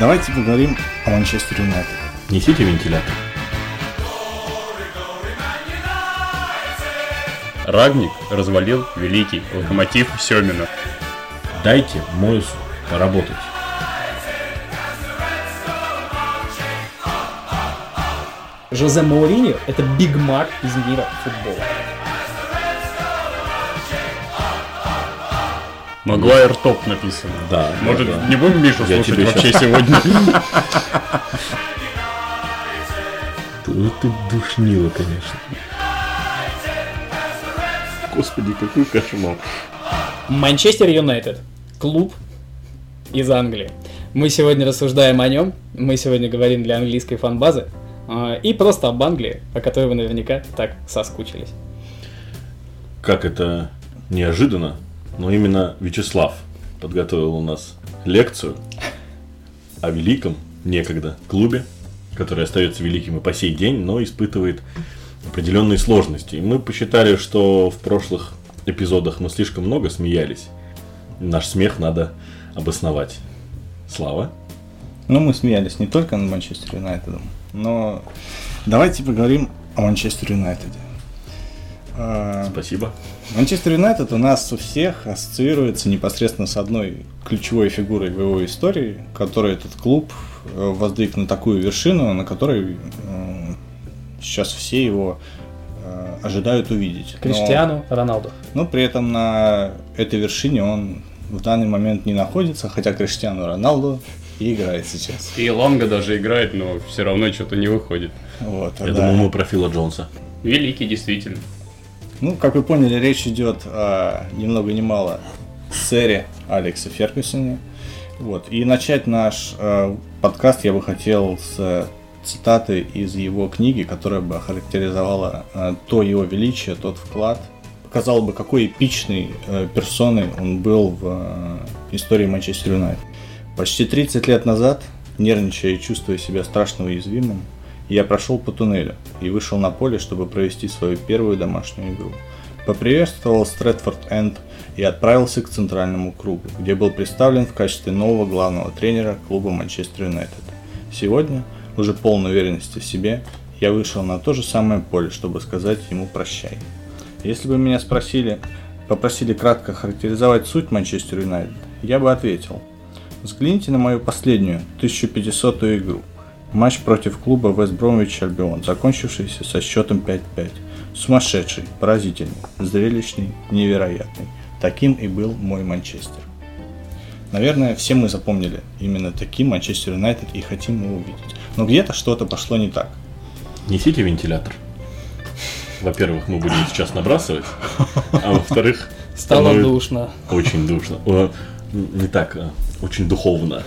Давайте поговорим о Манчестер Юнайтед. Несите вентилятор. Рагник развалил великий локомотив Семина. Дайте Мойсу поработать. Жозе Мауриньо – это Биг Мак из мира футбола. Магуайр топ написано. Да. Может, да, да. не будем Мишу Я слушать тебе вообще щас- сегодня? Ну ты душнила, конечно. Господи, какой кошмар. Манчестер Юнайтед. Клуб из Англии. Мы сегодня рассуждаем о нем. Мы сегодня говорим для английской фан-базы. а, И просто об Англии, о которой вы наверняка так соскучились. Как это неожиданно, но именно Вячеслав подготовил у нас лекцию о великом некогда клубе, который остается великим и по сей день, но испытывает определенные сложности. И мы посчитали, что в прошлых эпизодах мы слишком много смеялись. Наш смех надо обосновать. Слава. Ну, мы смеялись не только над Манчестер Юнайтедом, но давайте поговорим о Манчестер Юнайтеде. А, Спасибо. Манчестер Юнайтед у нас у всех ассоциируется непосредственно с одной ключевой фигурой в его истории, которой этот клуб э, воздвиг на такую вершину, на которой э, сейчас все его э, ожидают увидеть. Но- Криштиану Роналду. но при этом на этой вершине он в данный момент не находится, хотя Криштиану Роналду и играет сейчас. И Лонга даже играет, но все равно что-то не выходит. Вот, Я да. думал, мы про Фила Джонса. Великий, действительно. Ну, как вы поняли, речь идет о ни много ни мало сэре Алексе Фергюсоне. Вот. И начать наш э, подкаст я бы хотел с цитаты из его книги, которая бы охарактеризовала э, то его величие, тот вклад, показала бы, какой эпичной э, персоной он был в э, истории Манчестер Юнайтед. Почти 30 лет назад, нервничая и чувствуя себя страшно уязвимым, я прошел по туннелю и вышел на поле, чтобы провести свою первую домашнюю игру. Поприветствовал Стрэдфорд Энд и отправился к центральному кругу, где был представлен в качестве нового главного тренера клуба Манчестер Юнайтед. Сегодня, уже полной уверенности в себе, я вышел на то же самое поле, чтобы сказать ему прощай. Если бы меня спросили, попросили кратко характеризовать суть Манчестер Юнайтед, я бы ответил. Взгляните на мою последнюю, 1500 игру. Матч против клуба Вест Бромвич Альбион, закончившийся со счетом 5-5. Сумасшедший, поразительный, зрелищный, невероятный. Таким и был мой Манчестер. Наверное, все мы запомнили именно таким Манчестер Юнайтед и хотим его увидеть. Но где-то что-то пошло не так. Несите вентилятор. Во-первых, мы будем сейчас набрасывать, а во-вторых, Стало душно. Очень душно. Не так, а очень духовно.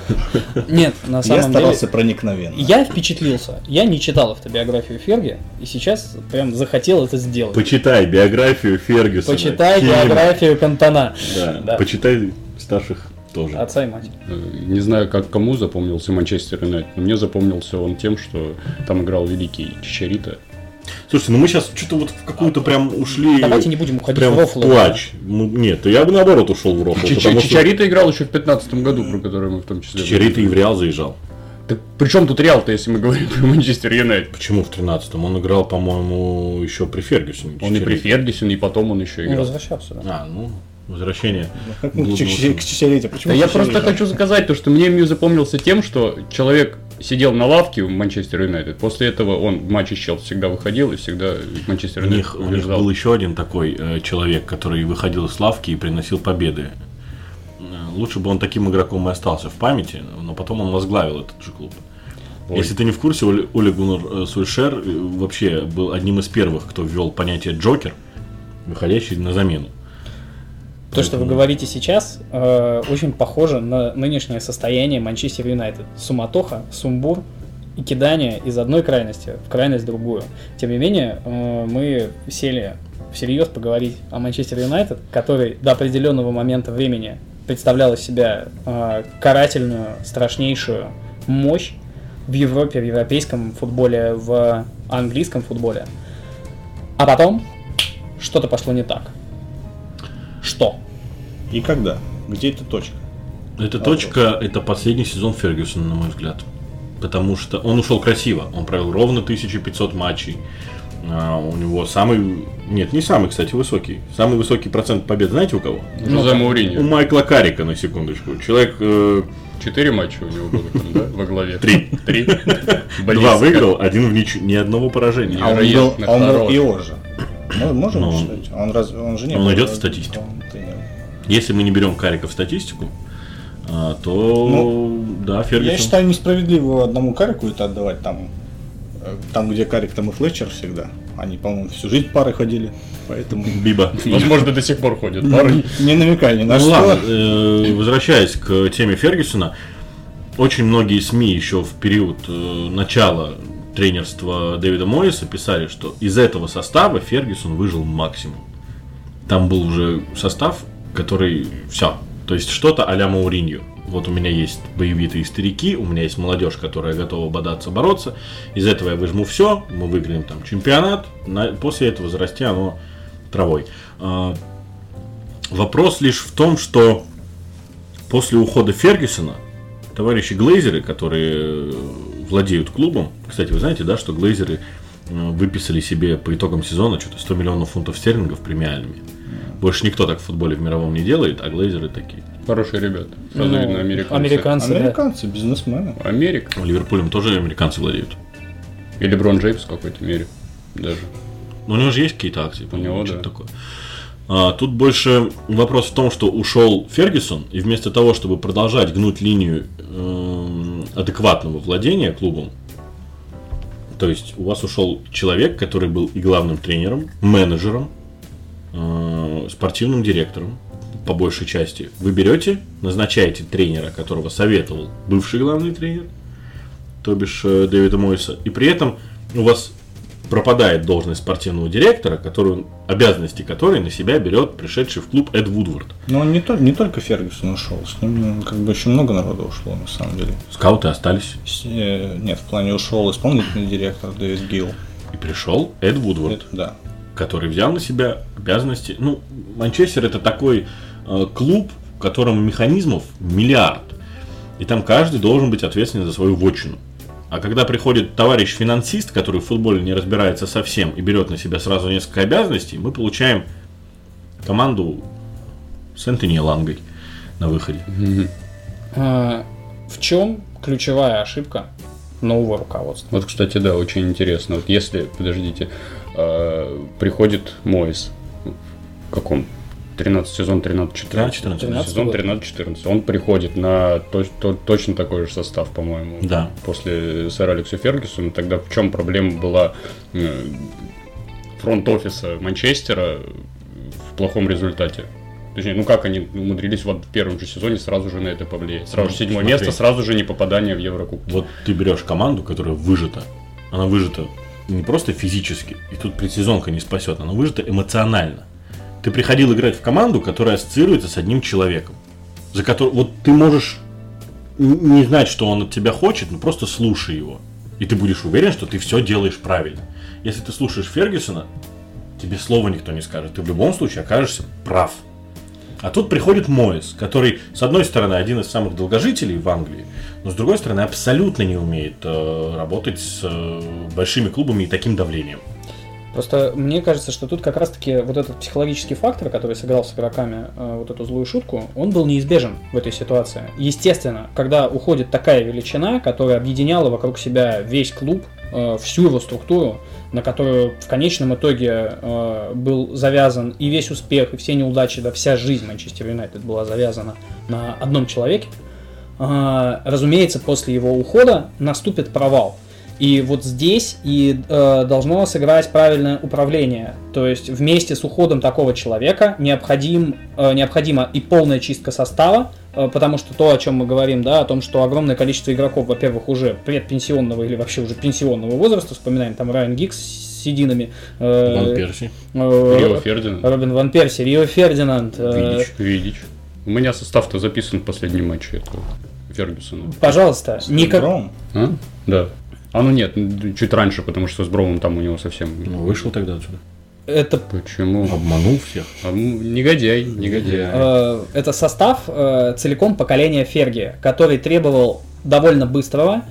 Нет, на Я самом старался деле... проникновенно. Я впечатлился. Я не читал автобиографию Ферги, и сейчас прям захотел это сделать. Почитай биографию Фергюсона. Почитай Фильм. биографию Кантона. Да, Да. почитай старших тоже. Отца и мать. Э, Не знаю, как кому запомнился Манчестер Юнайтед, но мне запомнился он тем, что там играл великий Чичарита. Слушайте, ну мы сейчас что-то вот в какую-то прям ушли. Давайте не будем уходить прям в рофл. плач. Ну, Нет, я бы наоборот ушел в рофл. Чича- потому что Чичарита играл еще в 15 году, про который мы в том числе. Чичарита и в Реал заезжал. Так при чем тут Реал-то, если мы говорим про Манчестер Юнайтед? Почему в 13-м? Он играл, по-моему, еще при Фергюсоне. Он и при Чичарита. Фергюсоне, и потом он еще Он играл. возвращался, да. А, ну, возвращение. Как мы к к Чичарите? Почему Да я просто хочу сказать то, что мне Мью запомнился тем, что человек сидел на лавке в Манчестер Юнайтед. После этого он в матче с Челси всегда выходил и всегда Манчестер У Юнайтед них, у них был еще один такой э, человек, который выходил из лавки и приносил победы. Э, Лучше бы он таким игроком и остался в памяти, но потом он возглавил этот же клуб. Ой. Если ты не в курсе, Оле Оле Гуннар э, Сульшер вообще был одним из первых, кто ввел понятие Джокер, выходящий на замену. То, что вы говорите сейчас, э, очень похоже на нынешнее состояние Манчестер Юнайтед. Суматоха, сумбур и кидание из одной крайности в крайность другую. Тем не менее, э, мы сели всерьез поговорить о Манчестер Юнайтед, который до определенного момента времени представлял из себя э, карательную, страшнейшую мощь в Европе, в европейском футболе, в английском футболе. А потом что-то пошло не так. Что? И когда? Где эта точка? Эта точка – это последний сезон Фергюсона, на мой взгляд. Потому что он ушел красиво. Он провел ровно 1500 матчей. А, у него самый... Нет, не самый, кстати, высокий. Самый высокий процент побед знаете у кого? Жозе У Мауриньо. Майкла Карика, на секундочку. Человек э, Четыре матча у него было там, да, во главе? Три. Три? два выиграл, один в ничью. Ни одного поражения. А он был, а он был хорош. ИО же. Мы можем Ну, считать? Он, раз, он же не он идет в статистику. Если мы не берем Карика в статистику, а, то да, Фергюсон. Ну, Я считаю несправедливо одному Карику это отдавать там, э, там где Карик, там и Флетчер всегда. Они, по-моему, всю жизнь пары ходили, поэтому Биба. Возможно, до сих пор ходят пары. не намекай ни на Ну что. ладно, э, возвращаясь к теме Фергюсона, очень многие СМИ еще в период э, начала тренерства Дэвида Моиса писали, что из этого состава Фергюсон выжил максимум. Там был уже состав, который все. То есть что-то а-ля Мауриньо. Вот у меня есть боевитые старики, у меня есть молодежь, которая готова бодаться, бороться. Из этого я выжму все, мы выиграем там чемпионат. на- после этого зарасти оно травой. А, Вопрос лишь в том, что после ухода Фергюсона товарищи Глейзеры, которые владеют клубом, кстати, вы знаете, да, что Глейзеры э, выписали себе по итогам сезона что-то 100 миллионов фунтов стерлингов премиальными. Больше никто так в футболе в мировом не делает, а Глейзеры такие. Хорошие ребята. Сразу Ну, видно американцы. Американцы, да. Американцы, бизнесмены. Америка. Ливерпулем тоже американцы владеют. И Леброн Джеймс в какой-то мере. Даже. Но у него же есть какие-то акции, по-моему, него, что-то да. такое. А, тут больше вопрос в том, что ушел Фергюсон, и вместо того, чтобы продолжать гнуть линию эм, адекватного владения клубом, то есть у вас ушел человек, который был и главным тренером, менеджером, э, спортивным директором, по большей части. Вы берете, назначаете тренера, которого советовал бывший главный тренер, то бишь э, Дэвида Мойса, и при этом у вас пропадает должность спортивного директора, которую, обязанности которой на себя берет пришедший в клуб Эд Вудвард. Но он не, то- не только Фергюсон ушел, с ним ну, как бы очень много народу ушло, на самом деле. Скауты остались. С- э, Нет, в плане ушел исполнительный директор Дэвид Гилл. И пришел Эд Вудвард, Это да. который взял на себя обязанности. Ну, Манчестер это такой э, клуб, в котором механизмов миллиард. И там каждый должен быть ответственен за свою вотчину. А когда приходит товарищ-финансист, который в футболе не разбирается совсем и берет на себя сразу несколько обязанностей, мы получаем команду с Энтони Лангой на выходе. А, В чем ключевая ошибка нового руководства? Вот, кстати, да, очень интересно. Вот если, подождите, э, приходит Моис, в каком? 13 сезон 13-14. 13-14. 13 Сезон год. 13-14. Он приходит на то- то- точно такой же состав, по-моему. Да. После сэра Алекса Фергюсона. Тогда в чем проблема была э, фронт-офиса Манчестера в плохом результате? Точнее, ну как они умудрились вот в первом же сезоне сразу же на это повлиять? Сразу же Ну, седьмое смотри. место, сразу же не попадание в Еврокубок. Вот ты берешь команду, которая выжата. Она выжата не просто физически, и тут предсезонка не спасет, она выжата эмоционально. Ты приходил играть в команду, которая ассоциируется с одним человеком. За который, вот ты можешь не знать, что он от тебя хочет, но просто слушай его. И ты будешь уверен, что ты все делаешь правильно. Если ты слушаешь Фергюсона, тебе слова никто не скажет. Ты в любом случае окажешься прав. А тут приходит Моис, который, с одной стороны, один из самых долгожителей в Англии, но с другой стороны, абсолютно не умеет э, работать с э, большими клубами и таким давлением. Просто мне кажется, что тут как раз-таки вот этот психологический фактор, который сыграл с игроками э, вот эту злую шутку, он был неизбежен в этой ситуации. Естественно, когда уходит такая величина, которая объединяла вокруг себя весь клуб, э, всю его структуру, на которую в конечном итоге э, был завязан и весь успех, и все неудачи, да вся жизнь Манчестер Юнайтед была завязана на одном человеке, э, разумеется, после его ухода наступит провал. И вот здесь и э, должно сыграть правильное управление. То есть вместе с уходом такого человека необходим, э, необходима и полная чистка состава, э, потому что то, о чем мы говорим, да, о том, что огромное количество игроков, во-первых, уже предпенсионного или вообще уже пенсионного возраста, вспоминаем там Райан Гикс с сединами, э, Ван Перси. э, Рио Фердинанд. Робин Ван Перси, Рио Фердинанд. э, Видич. Видич. У меня состав-то записан в последнем матче этого Фергюсона. Пожалуйста, никак... А? Да. А ну нет, чуть раньше, потому что с Бромом там у него совсем... Ну, вышел тогда отсюда. Это Почему? Обманул всех. А, м, негодяй, негодяй. Э, Это состав э, целиком поколения Ферги, который требовал довольно быстрого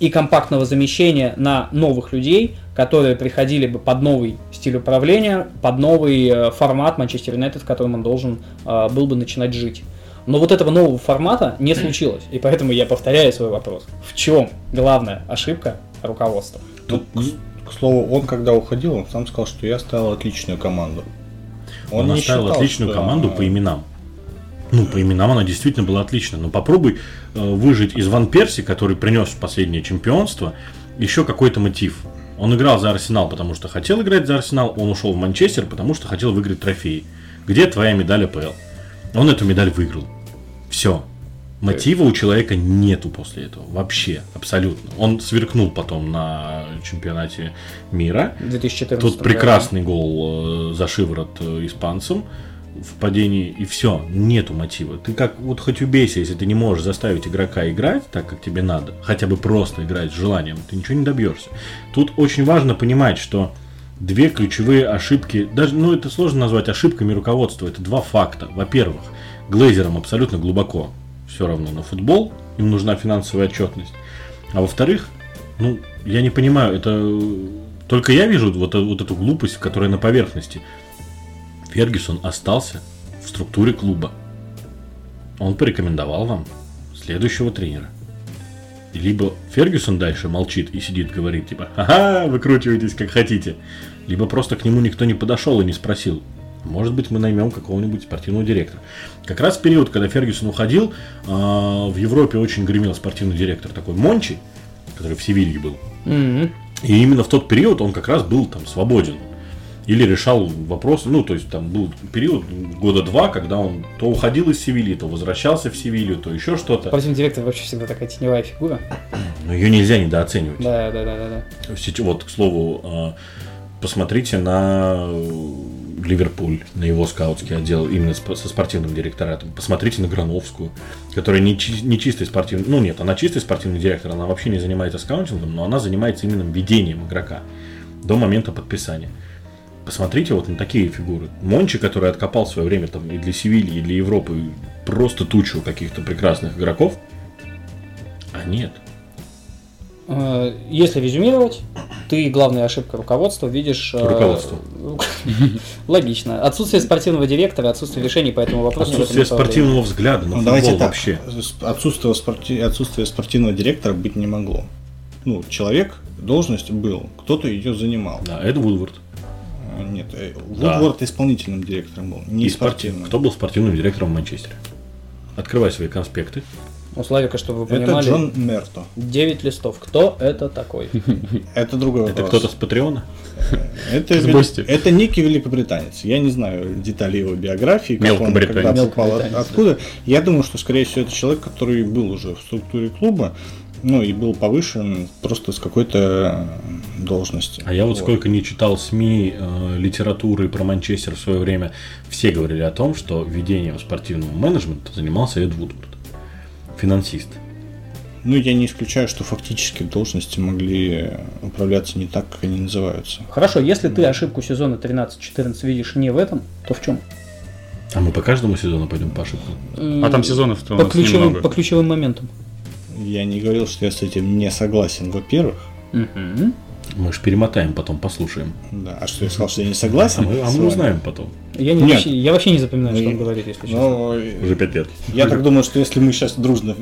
и компактного замещения на новых людей, которые приходили бы под новый стиль управления, под новый э, формат Манчестер Юнайтед, в котором он должен э, был бы начинать жить. Но вот этого нового формата не случилось, и поэтому я повторяю свой вопрос. В чем главная ошибка руководства? Ну, к, к слову, он когда уходил, он сам сказал, что я ставил отличную команду. Он, не оставил считал, отличную что- команду по именам. Ну, по именам она действительно была отличная. Но попробуй э, выжить из Ван Перси, который принес последнее чемпионство, еще какой-то мотив. Он играл за Арсенал, потому что хотел играть за Арсенал, он ушел в Манчестер, потому что хотел выиграть трофеи. Где твоя медаль АПЛ? Он эту медаль выиграл. Все. Мотива у человека нету после этого. Вообще, абсолютно. Он сверкнул потом на чемпионате мира. В 2014 Тут прекрасный гол э, за шиворот э, испанцам в падении, и все, нету мотива. Ты как, вот хоть убейся, если ты не можешь заставить игрока играть так, как тебе надо, хотя бы просто играть с желанием, ты ничего не добьешься. Тут очень важно понимать, что две ключевые ошибки, даже, ну это сложно назвать ошибками руководства, это два факта. Во-первых, Глейзерам абсолютно глубоко все равно на футбол, им нужна финансовая отчетность. А во-вторых, ну, я не понимаю, это э, только я вижу вот, э- вот эту глупость, которая на поверхности. Фергюсон остался в структуре клуба. Он порекомендовал вам следующего тренера. Либо Фергюсон дальше молчит и сидит, говорит, типа, ага, выкручивайтесь как хотите. Либо просто к нему никто не подошел и не спросил, может быть, мы наймем какого-нибудь спортивного директора. Как раз в период, когда Фергюсон уходил, а, в Европе очень гремел спортивный директор такой Мончи, который в Севилье был. Мгм. И именно в тот период он как раз был там свободен. Или решал вопросы, ну, то есть там был период года два, когда он то уходил из Севильи, то возвращался в Севилью, то еще что-то. Спортивный директор вообще всегда такая теневая фигура. Но ее нельзя недооценивать. Да, да, да, да, да. Вот, к слову, а, посмотрите на Ливерпуль, на его скаутский отдел, именно со спортивным директоратом. Посмотрите на Грановскую, которая не, чи- не чистый спортивный, ну нет, она чистый спортивный директор, она вообще не занимается скаутингом, но она занимается именно ведением игрока до момента подписания. Посмотрите вот на такие фигуры. Мончи, который откопал в свое время там и для Севильи, и для Европы просто тучу каких-то прекрасных игроков, а нет. Э, Если резюмировать, ты главная ошибка руководства видишь... э, Руководство. Логично. Отсутствие спортивного директора, отсутствие решений по этому вопросу. Отсутствие спортивного взгляда на Ну, футбол давайте так. вообще. Отсутствие, спорти- отсутствие спортивного директора быть не могло. Ну, человек, должность был, кто-то ее занимал. Да, Эд Вудвард. А, Нет, э, Да. Вудворд исполнительным директором был, не И спортив- спортивным. Кто был спортивным директором в Манчестере? Открывай свои конспекты. У Славика, чтобы вы Это понимали, Джон Мерто. 9 листов. Кто это такой? Это другой Это вопрос. кто-то с Патреона? Это, С вели- гостя. это некий великобританец. Я не знаю деталей его биографии, как он когда попал, откуда. Я думаю, что, скорее всего, это человек, который был уже в структуре клуба, ну и был повышен просто с какой-то э, должности. А я вот Вот. сколько не читал СМИ, э, литературы про Манчестер в свое время, все говорили о том, что ведением спортивного менеджмента занимался Эд Вудвард. Финансист. Ну, я не исключаю, что фактически должности могли управляться не так, как они называются. Хорошо, если ты ошибку сезона 13-14 видишь не в этом, то в чем? А мы по каждому сезону пойдем по ошибкам. А там сезонов-то у по нас ключевым, немного. по ключевым моментам. Я не говорил, что я с этим не согласен, во-первых. Мгм. Мы же перемотаем, потом послушаем. Да. А что я сказал, что я не А согласен? мы, а мы узнаем потом. Я, не, Нет. вообще, я вообще не запоминаю, что Ну, он говорит, если честно. Ну, Уже пять лет. я так думаю, что если мы сейчас дружно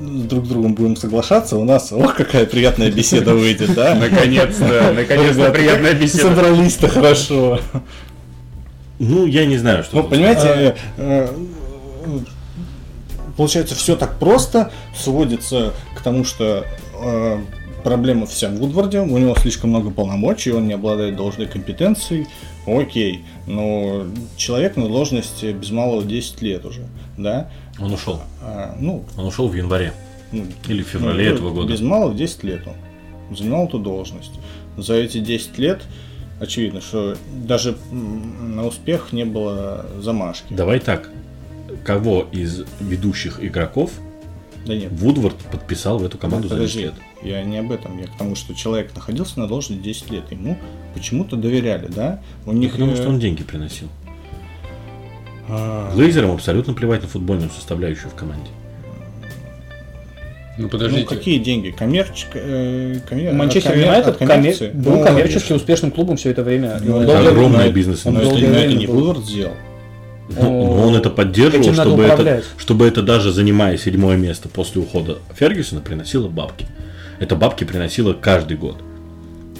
друг с другом будем соглашаться, у нас, ох, какая приятная беседа выйдет, да? Наконец-то, наконец-то приятная беседа. Собрались-то хорошо. Ну, я не знаю, что Ну, понимаете, э, э, получается, все так просто, сводится к тому, что э, проблема вся в Вудварде, у него слишком много полномочий, он не обладает должной компетенцией. Окей, но человек на должности без малого 10 лет уже, да? Он ушел. А, ну, Он ушел в январе. ну, Или в феврале ну, этого года. Без малого 10 лет он занимал эту должность. За эти 10 лет очевидно, что даже на успех не было замашки. Давай так. Кого из ведущих игроков Да нет, Вудвард подписал в эту команду за 10 подожди, лет? я не об этом, я к тому, что человек находился на должности 10 лет, ему почему-то доверяли, да? У них Потому э, что он деньги приносил. а, Глейзерам абсолютно плевать на футбольную составляющую в команде. Ну ну, подождите. какие деньги? Коммерческая. Э, коммер- Манчестер Юнайтед коммер- был Ну, коммерчески конечно. успешным клубом все это время. Он Ну, долгое огромный время- бизнес, он Но это, но это время не. Вулвард сделал. Но он это поддерживал, чтобы это, чтобы это даже занимая седьмое место после ухода Фергюсона, приносило бабки. Это бабки приносило каждый год.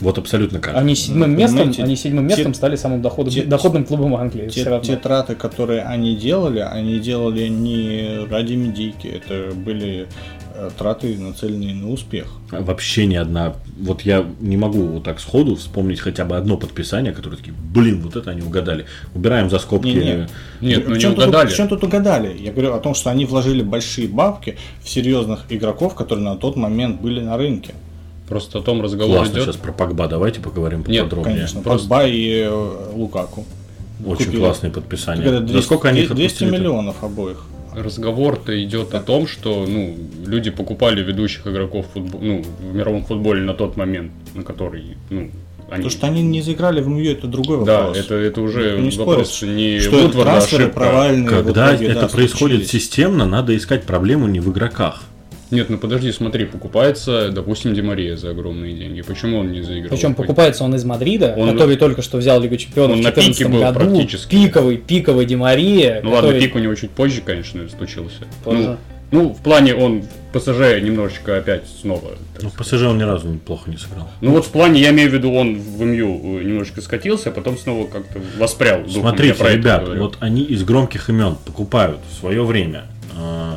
Вот абсолютно каждый. Они седьмым Ну, местом, понимаете, они седьмым те- местом стали самым доходом- те- доходным клубом Англии. Те, те траты, которые они делали, они делали не ради медийки. Это были э, траты, нацеленные на успех. Вообще ни одна. Вот я не могу вот так сходу вспомнить хотя бы одно подписание, которое такие, блин, вот это они угадали. Убираем за скобки. Не-не. Нет, ну в не угадали. Тут, в чем тут угадали? Я говорю о том, что они вложили большие бабки в серьезных игроков, которые на тот момент были на рынке. Просто о том разговор Классно, идет. сейчас про Погба давайте поговорим Нет, поподробнее. Конечно, Просто- Погба и э, Лукаку. Очень Купили. классные подписания. За 200, сколько они их 200 отпустили-то? миллионов обоих. Разговор-то идет о том, что ну, люди покупали ведущих игроков футбо- ну, в мировом футболе на тот момент, на который ну, они... То, что они не заиграли в МЮ, это другой Да, вопрос. это, это уже не вопрос спорит, не что это Вудварда, трансферы ошибка. провальные. в Когда итоге, это да, происходит случились. системно, надо искать проблему не в игроках. Нет, ну подожди, смотри, покупается, допустим, Демария за огромные деньги. Почему он не заиграл? Причем покупается он из Мадрида, Он- который только что взял Лигу Чемпионов он в на пике 2014 был году. практически. Пиковый, пиковый Демария. Ну ладно, который- пик у него чуть позже, конечно, случился. Позже. Ну, ну, в плане он в ПСЖ немножечко опять снова. Ну, сказать. ПСЖ он ни разу неплохо не сыграл. Ну вот в плане, я имею в виду, он в МЮ немножко скатился, а потом снова как-то воспрял. духом. Смотрите, ребят, вот они из громких имен покупают в свое время. э,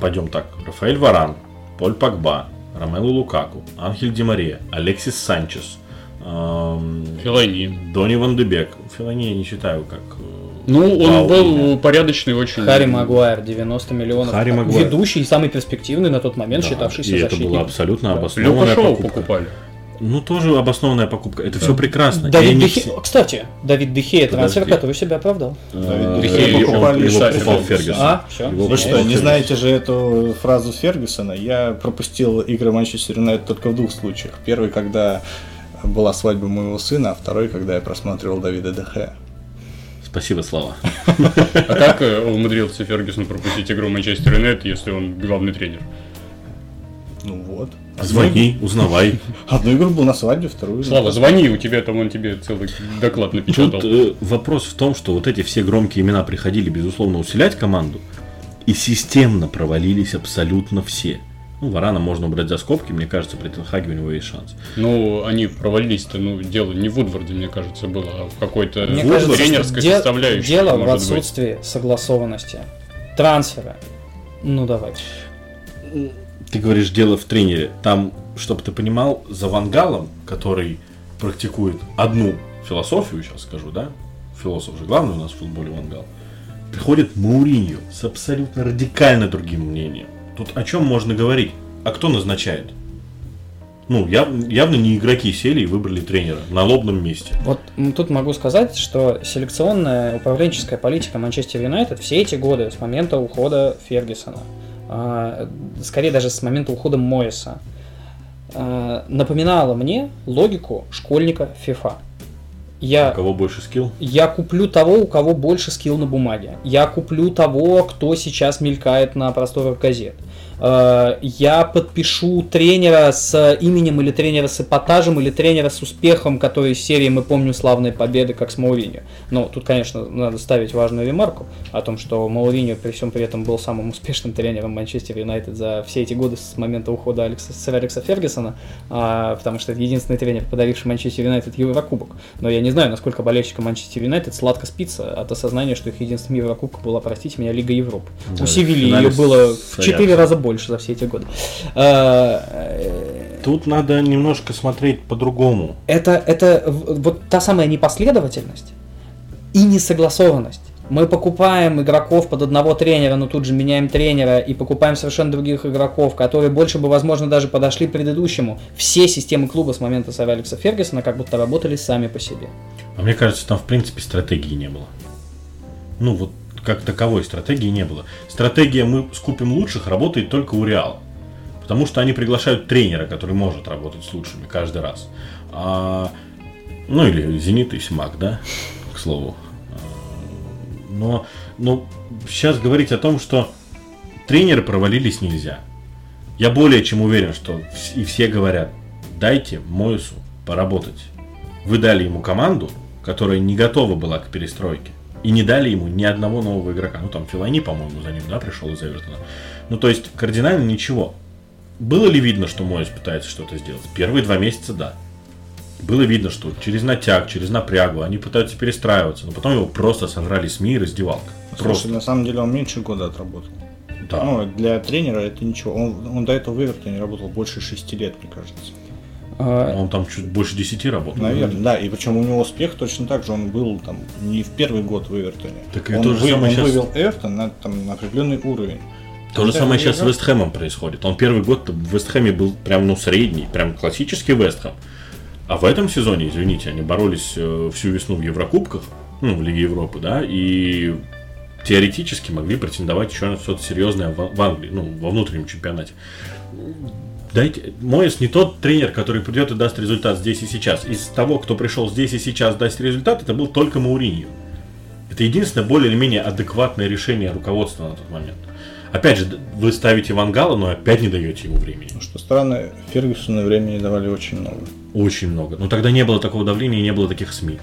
Пойдем так. Рафаэль Варан, Поль Пакба, Ромелу Лукаку, Анхель Ди Мария, Алексис Санчес, эм, Филайни. Донни Ван де Бек. Филани я не считаю как... э, Ну, он вау был имя. порядочный очень. Харри Магуайр, 90 миллионов. Харри Магуайр. Ведущий и самый перспективный на тот момент, Да, считавшийся и это защитником. была абсолютно Да. Люка обоснованная Шоу покупка. покупали. Ну, тоже обоснованная покупка. Это все прекрасно. Давид они Дехе... Кстати, Давид Дехея трансфер, Подожди. который себя оправдал. э, Давид Дехея его покупали его покупал Фергюсон. А, все. Его Вы что, не знаете же эту фразу Фергюсона? Я пропустил игры Манчестер Юнайтед только в двух случаях. Первый, когда была свадьба моего сына, а второй, когда я просматривал Давида Дехе. Спасибо, Слава. А как э, умудрился Фергюсон пропустить игру Манчестер Юнайтед, если он главный тренер? Ну вот. Звони, узнавай. Одну игру был на свадьбе, вторую... Слава, звони, у тебя там он тебе целый доклад напечатал. Тут э, вопрос в том, что вот эти все громкие имена приходили, безусловно, усилять команду, и системно провалились абсолютно все. Ну, Варана можно убрать за скобки, мне кажется, при Тенхаге у него есть шанс. Ну, они провалились-то, ну, дело не в Вудварде, мне кажется, было, а в какой-то Мне кажется, тренерской де- составляющей. дело в может быть. отсутствии согласованности. Трансфера. Ну давай. Ты говоришь, дело в тренере. Там, чтобы ты понимал, за Вангалом, который практикует одну философию, сейчас скажу, да? Философ же главный у нас в футболе Вангал. Приходит Мауриньо с абсолютно радикально другим мнением. Тут о чем можно говорить? А кто назначает? Ну, яв- явно не игроки сели и выбрали тренера на лобном месте. Вот м, тут могу сказать, что селекционная управленческая политика Манчестер Юнайтед все эти годы, с момента ухода Фергюсона, скорее даже с момента ухода Моиса, а, напоминала мне логику школьника FIFA. У Я, кого больше скилл? я куплю того, у кого больше скилл на бумаге. Я куплю того, кто сейчас мелькает на просторах газет. Э, Я подпишу тренера с именем или тренера с эпатажем или тренера с успехом, который из серии мы помним славные победы, как с Мауриньо. Но тут, конечно, надо ставить важную ремарку о том, что Мауриньо при всем при этом был самым успешным тренером Манчестер Юнайтед за все эти годы с момента ухода Алекса, сэра Алекса Фергюсона, а, потому что это единственный тренер, подаривший Манчестер Юнайтед Еврокубок. Но я не знаю, насколько болельщикам Манчестер Юнайтед сладко спится от осознания, что их единственным Еврокубком была, простите меня, Лига Европы. Да, У Севильи ее было в 4 Аяксом. раза больше за все эти годы. Э, Тут надо немножко смотреть по-другому. Это, это вот та самая непоследовательность и несогласованность. Мы покупаем игроков под одного тренера, но тут же меняем тренера и покупаем совершенно других игроков, которые больше бы, возможно, даже подошли предыдущему. Все системы клуба с момента сэра Алекса Фергюсона как будто работали сами по себе. А мне кажется, там в принципе стратегии не было. Ну вот как таковой стратегии не было. Стратегия «мы скупим лучших» работает только у Реала. Потому что они приглашают тренера, который может работать с лучшими каждый раз. А Ну или Зенит и Симак, да, к слову. А, Но, но сейчас говорить о том, что тренеры провалились нельзя. Я более чем уверен, что и все говорят, дайте Мойсу поработать. Вы дали ему команду, которая не готова была к перестройке. И не дали ему ни одного нового игрока. Ну там Филани, по-моему, за ним, да, пришел из Эвертона. Ну то есть кардинально ничего. Было ли видно, что Мойс пытается что-то сделать? Первые два месяца, да. Было видно, что через натяг, через напрягу они пытаются перестраиваться, но потом его просто сожрали СМИ и раздевалка. Слушай, Просто. на самом деле он меньше года отработал. Да. Ну, для тренера это ничего. Он, он до этого в Эвертоне работал больше шести лет, мне кажется. А, Он там чуть больше 10 работал. Наверное, да. И причем у него успех точно так же. Он был там не в первый год в Эвертоне. Так и он, то же вы- самое он щас- вывел Эвертон на, там, на определенный уровень. То же самое сейчас с Вестхэмом происходит. Он первый год в Вестхэме был прям ну средний, прям классический Вестхэм. А в этом сезоне, извините, они боролись э, всю весну в Еврокубках, ну, в Лиге Европы, да, и теоретически могли претендовать еще на что-то серьезное в Англии, ну, во внутреннем чемпионате. Дайте, Моэс не тот тренер, который придет и даст результат здесь и сейчас. Из того, кто пришел здесь и сейчас даст результат, это был только Мауриньо. Это единственное более или менее адекватное решение руководства на тот момент. Опять же, вы ставите Вангала, но опять не даете ему времени. Что странно, Фергюсону времени давали очень много. Очень много. Но тогда не было такого давления и не было таких СМИ.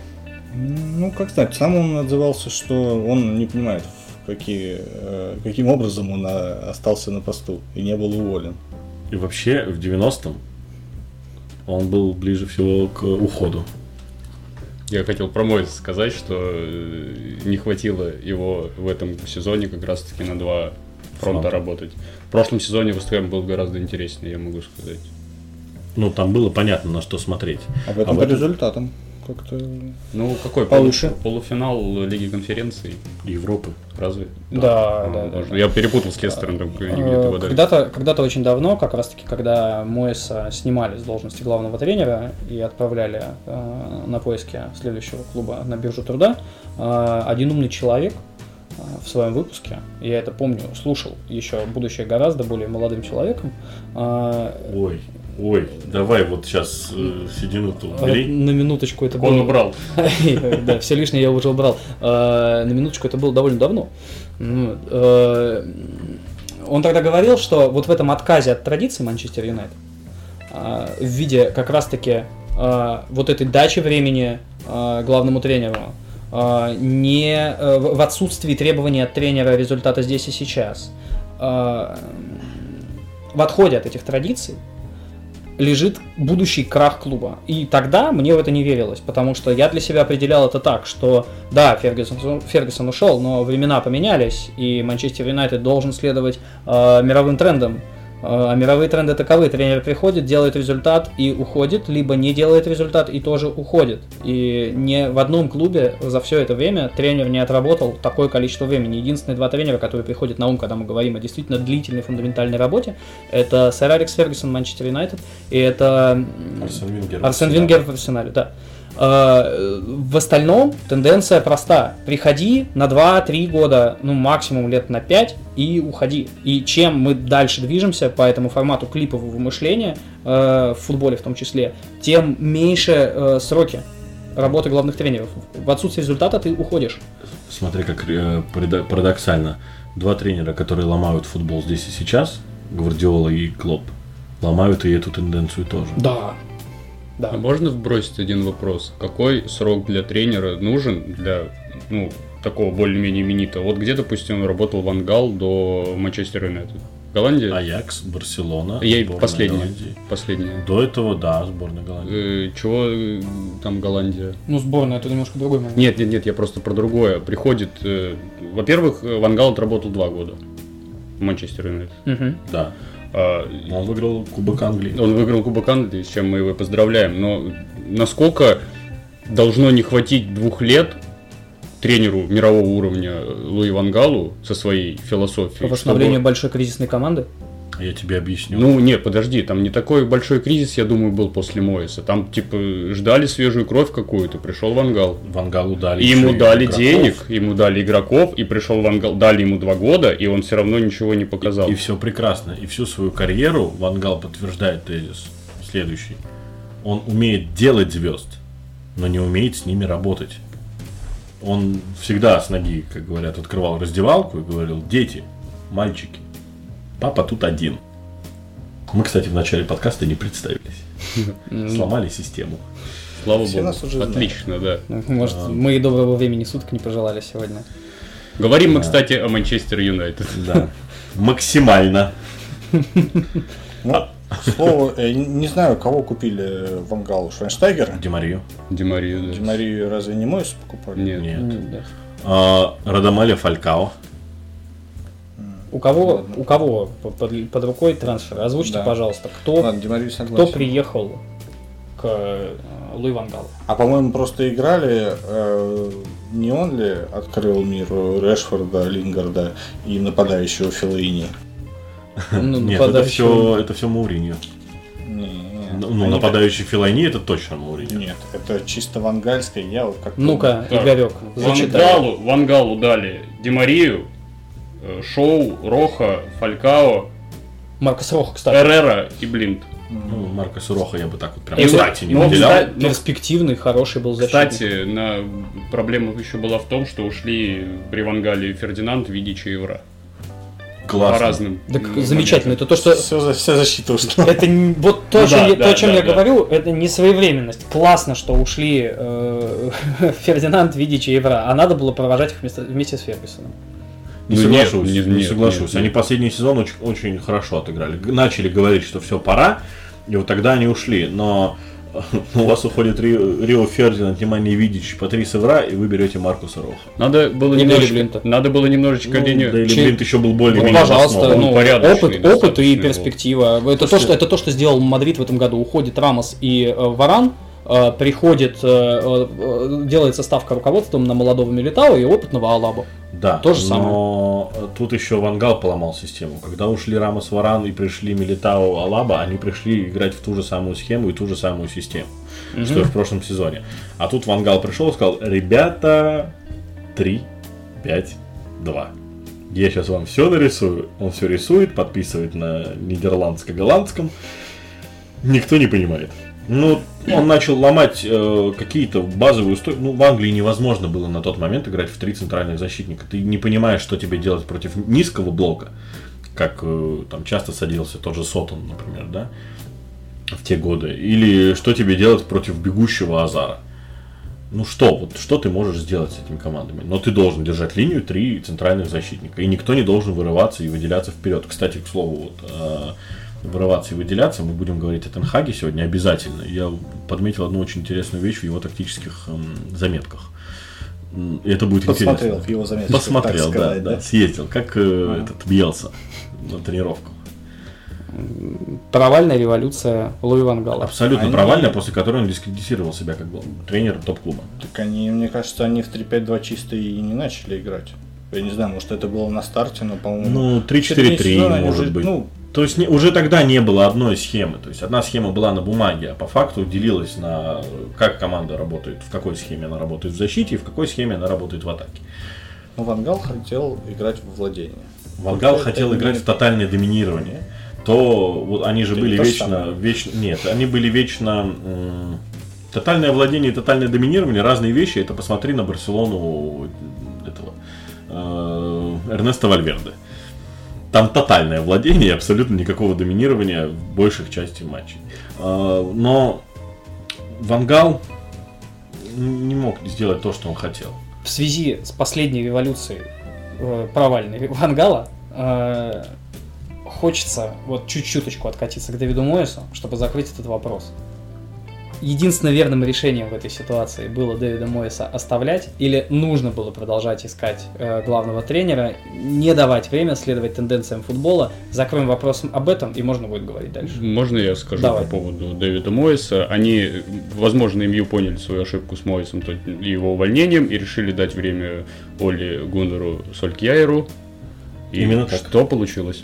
Ну, как знать, сам он отзывался, что он не понимает, какие, э, каким образом он а, остался на посту и не был уволен. И вообще в 90-м он был ближе всего к уходу. Я хотел про Мойс сказать, что э, не хватило его в этом сезоне как раз таки на два фронта Фронта. работать. В прошлом сезоне Вестхэм был гораздо интереснее, я могу сказать. Ну, там было понятно, на что смотреть. А в этом А по этом- результатам как-то... Ну, какой Повыше. полу- полуфинал Лиги конференций? Европы. Разве? Да, А, да, да. может, Я перепутал с Лестером там Э, где-то. Когда-то, когда-то очень давно, как раз таки, когда Моэса снимали с должности главного тренера и отправляли э, на поиски следующего клуба на биржу труда, э, один умный человек э, в своем выпуске, я это помню, слушал еще, будучи гораздо более молодым человеком, э, Ой, ой, давай вот сейчас э, седину-то э, убери. на минуточку это Он было... убрал. Да, все лишнее я уже убрал. Э, На минуточку это было довольно давно. Ну, э, Он тогда говорил, что вот в этом отказе от традиции Манчестер Юнайтед э, в виде как раз-таки вот этой дачи времени главному тренеру, не э, в отсутствии требований от тренера результата здесь и сейчас, в отходе от этих традиций лежит будущий крах клуба. И тогда мне в это не верилось, потому что я для себя определял это так, что да, Фергюсон, Фергюсон ушел, но времена поменялись, и Манчестер Юнайтед должен следовать э, мировым трендам. Э, А мировые тренды таковы. Тренер приходит, делает результат и уходит, либо не делает результат и тоже уходит. И не в одном клубе за все это время тренер не отработал такое количество времени. Единственные два тренера, которые приходят на ум, когда мы говорим о действительно длительной фундаментальной работе, это сэр Алекс Фергюсон Манчестер Юнайтед и это Арсен Венгер. Арсен Венгер в Арсенале, да. А, В остальном тенденция проста. Приходи на 2-3 года, ну максимум лет на 5 и уходи. И чем мы дальше движемся по этому формату клипового мышления, э, в футболе в том числе, тем меньше э, сроки работы главных тренеров. В отсутствие результата ты уходишь. Смотри, как э, парадо- парадоксально. Два тренера, которые ломают футбол здесь и сейчас, Гвардиола и Клоп, ломают и эту тенденцию тоже. Да. Да. А можно вбросить один вопрос? Какой срок для тренера нужен для ну, такого более-менее именитого? Вот где, допустим, работал Ван Гал до Манчестер Юнайтед? Голландия? Аякс, Барселона, Я последняя. Голландии. Последняя. До этого, да, сборная Голландии. Э, чего э, там Голландия? Ну, сборная это немножко другой момент. Нет, нет, нет, я просто про другое. Приходит, э, во-первых, э, Ван Гал отработал два года в Манчестер Юнайтед. Мгм. Да. А, Он выиграл Кубок Англии. Он выиграл Кубок Англии, с чем мы его поздравляем. Но насколько должно не хватить двух лет тренеру мирового уровня Луи Ван Галу со своей философией? По восстановлению чтобы- большой кризисной команды. Я тебе объясню. Ну, нет, подожди, там не такой большой кризис, я думаю, был после Моиса. Там, типа, ждали свежую кровь какую-то, пришел Ван Гал. Вангалу дали. И ему и дали игроков. денег, ему дали игроков, и пришел Ван Гал, дали ему два года, и он все равно ничего не показал. И все прекрасно. И всю свою карьеру Вангал подтверждает тезис следующий. Он умеет делать звезд, но не умеет с ними работать. Он всегда с ноги, как говорят, открывал раздевалку и говорил, дети, мальчики, папа тут один. Мы, кстати, в начале подкаста не представились. Сломали систему. Слава Все богу. нас уже знают. Отлично, да. Может, мы и доброго времени суток не пожелали сегодня. Говорим мы, кстати, о Манчестер Юнайтед. Да. Максимально. Ну, к слову, я не знаю, кого купили в Ангалу. Швайнштайгера? Демарию. Димарию, да. Димари разве не Мойс покупали? Нет. Нет. Да. А, Радамаля Фалькао. У кого, Ладно. у кого по- под, под рукой трансфер? Озвучьте, Да. пожалуйста, кто, Ладно, кто приехал к э, Луи Ван Галу? А по-моему, просто играли, э, не он ли открыл мир Решфорда, Лингарда и нападающего Филаини? Ну, Нет, это нападающий. все, это все Мауриньо. Ну, ну, Они нападающий Филайни это точно Мауриньо. Нет, это чисто вангальское. Я вот как Ну-ка, Игорек, зачитай. Вангалу, Вангалу дали Димарию, э, Шоу, Роха, Фалькао, Маркос Рох, кстати. Эррера и Блинд. Ну, Марка Суроха я бы так вот прям И кстати не ну, выделял. кстати, ну, Перспективный, хороший был защитник. Кстати, на... проблема еще была в том, что ушли при Вангале Фердинанд, Видичи и Евра. По Классно. разным. Так м, замечательно. Это то, что Все, за- вся защита ушла. Это не- вот то, Ну о чем, да, я, да, то, о чем да, я да. говорю, это не своевременность. Классно, что ушли э, Фердинанд, Видич и Евра, а надо было провожать их вместо- вместе с Фергюсоном. Не Ну, соглашусь, нет, не, нет, соглашусь. нет, Они нет. последний сезон очень, очень хорошо отыграли. Начали говорить, что все, пора, и вот тогда они ушли. Но у вас уходит Рио, Рио Фердинанд, Немани Видич, Патрис Эвра, и вы берете Маркуса Роха. Надо было И немножечко, надо было немножечко Ну, Линию- да или Чи- Блинд еще был более Ну, пожалуйста, ну, опыт, опыт и был. перспектива. Это то, что, это то, что сделал Мадрид в этом году. Уходит Рамос и э, Варан, э, приходит, э, э, делается ставка руководством на молодого Милитао и опытного Алабу. Да, То же но тут еще Ван Гал поломал систему. Когда ушли Рамос Варан и пришли Милитао Алаба, они пришли играть в ту же самую схему и ту же самую систему, что и в прошлом сезоне. А тут Вангал пришел и сказал, ребята, 3, 5, 2. Я сейчас вам все нарисую. Он все рисует, подписывает на нидерландско-голландском. Никто не понимает. Ну, он начал ломать э, какие-то базовые устои. Ну, в Англии невозможно было на тот момент играть в три центральных защитника. Ты не понимаешь, что тебе делать против низкого блока, как э, там часто садился тот же Сотон, например, да, в те годы. Или что тебе делать против бегущего Азара. Ну что, вот что ты можешь сделать с этими командами? Но ты должен держать линию три центральных защитника. И никто не должен вырываться и выделяться вперед. Кстати, к слову, вот, э, вырываться и выделяться, мы будем говорить о Тенхаге сегодня обязательно. Я подметил одну очень интересную вещь в его тактических эм, заметках. Это будет Посмотрел интересно. в его заметочках, Посмотрел, так сказать, да, да, съездил, как э, этот Бьелса на тренировку. Провальная революция Луи Ван Гала. Абсолютно Они- провальная, после которой он дискредитировал себя как был тренер топ-клуба. Так они, мне кажется, они в 3-5-2 чисто и не начали играть. Я не знаю, может это было на старте, но, по-моему... Ну, четыре 3-4-3, сезона они может уже, быть. Ну, То есть не- уже тогда не было одной схемы. То есть одна схема была на бумаге, а по факту делилась на как команда работает, в какой схеме она работает в защите и в какой схеме она работает в атаке. ну, Вангал хотел играть в владение. Вангал Это хотел не- играть в тотальное доминирование. То вот они же Это были вечно, вечно. Нет, они были вечно. м, Тотальное владение и тотальное доминирование разные вещи. Это посмотри на Барселону этого э, Эрнеста Вальверде. Там тотальное владение абсолютно никакого доминирования в больших части матчей. Э, но Вангал не мог сделать то, что он хотел. в связи с последней революцией э, провальной Ван Гала э, хочется вот чуть-чуточку откатиться к Дэвиду Моэсу, чтобы закрыть этот вопрос. Единственным верным решением в этой ситуации было Дэвида Моэса оставлять или нужно было продолжать искать э, главного тренера, не давать время следовать тенденциям футбола. Закроем вопрос об этом и можно будет говорить дальше. Можно я скажу Давай. по поводу Дэвида Моиса? Они, возможно, МЮ поняли свою ошибку с Моисом то- и его увольнением и решили дать время Оле Гуннеру Солькьяеру. И Именно так. что получилось?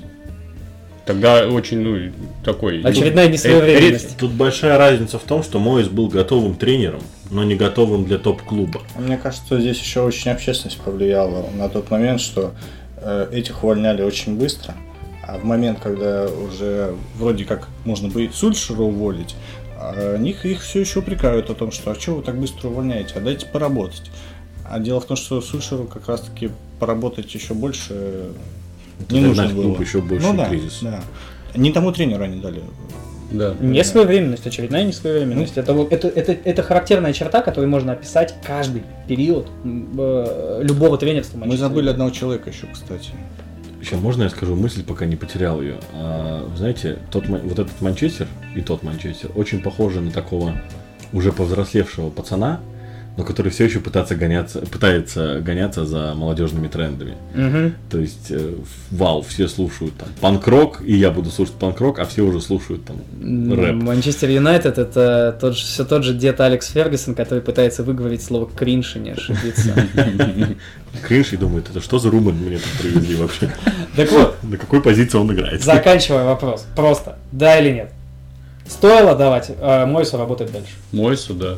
Тогда очень, ну, такой... Очередная несвоевременность. Тут большая разница в том, что Моис был готовым тренером, но не готовым для топ-клуба. Мне кажется, здесь еще очень общественность повлияла на тот момент, что э, этих увольняли очень быстро. А в момент, когда уже вроде как можно бы и Сульшера уволить, А них, их все еще упрекают о том, что а что вы так быстро увольняете, а дайте поработать. А дело в том, что Сульшеру как раз таки поработать еще больше не Это нужно было. клуб еще больше ну, да, кризис. Да. Не тому тренеру они дали. Да. Не своевременность, очередная несвоевременность. Это, вот- это, это, это характерная черта, которую можно описать каждый период э, любого тренерства. Мы забыли одного человека еще, кстати. Еще можно я скажу мысль, пока не потерял ее? А, знаете, тот, вот этот Манчестер и тот Манчестер очень похожи на такого уже повзрослевшего пацана, но который все еще пытается гоняться, пытается гоняться за молодежными трендами. Мгм. То есть, э, вау, все слушают там панк-рок, и я буду слушать панк-рок, а все уже слушают там рэп. Манчестер Юнайтед это тот же, все тот же дед Алекс Фергюсон, который пытается выговорить слово кринж и не ошибиться. Кринж и думает, это что за румын мне тут привезли вообще? Так вот, На какой позиции он играет? заканчивая вопрос. Просто, да или нет? Стоило давать э, Мойсу работать дальше? Мой сюда.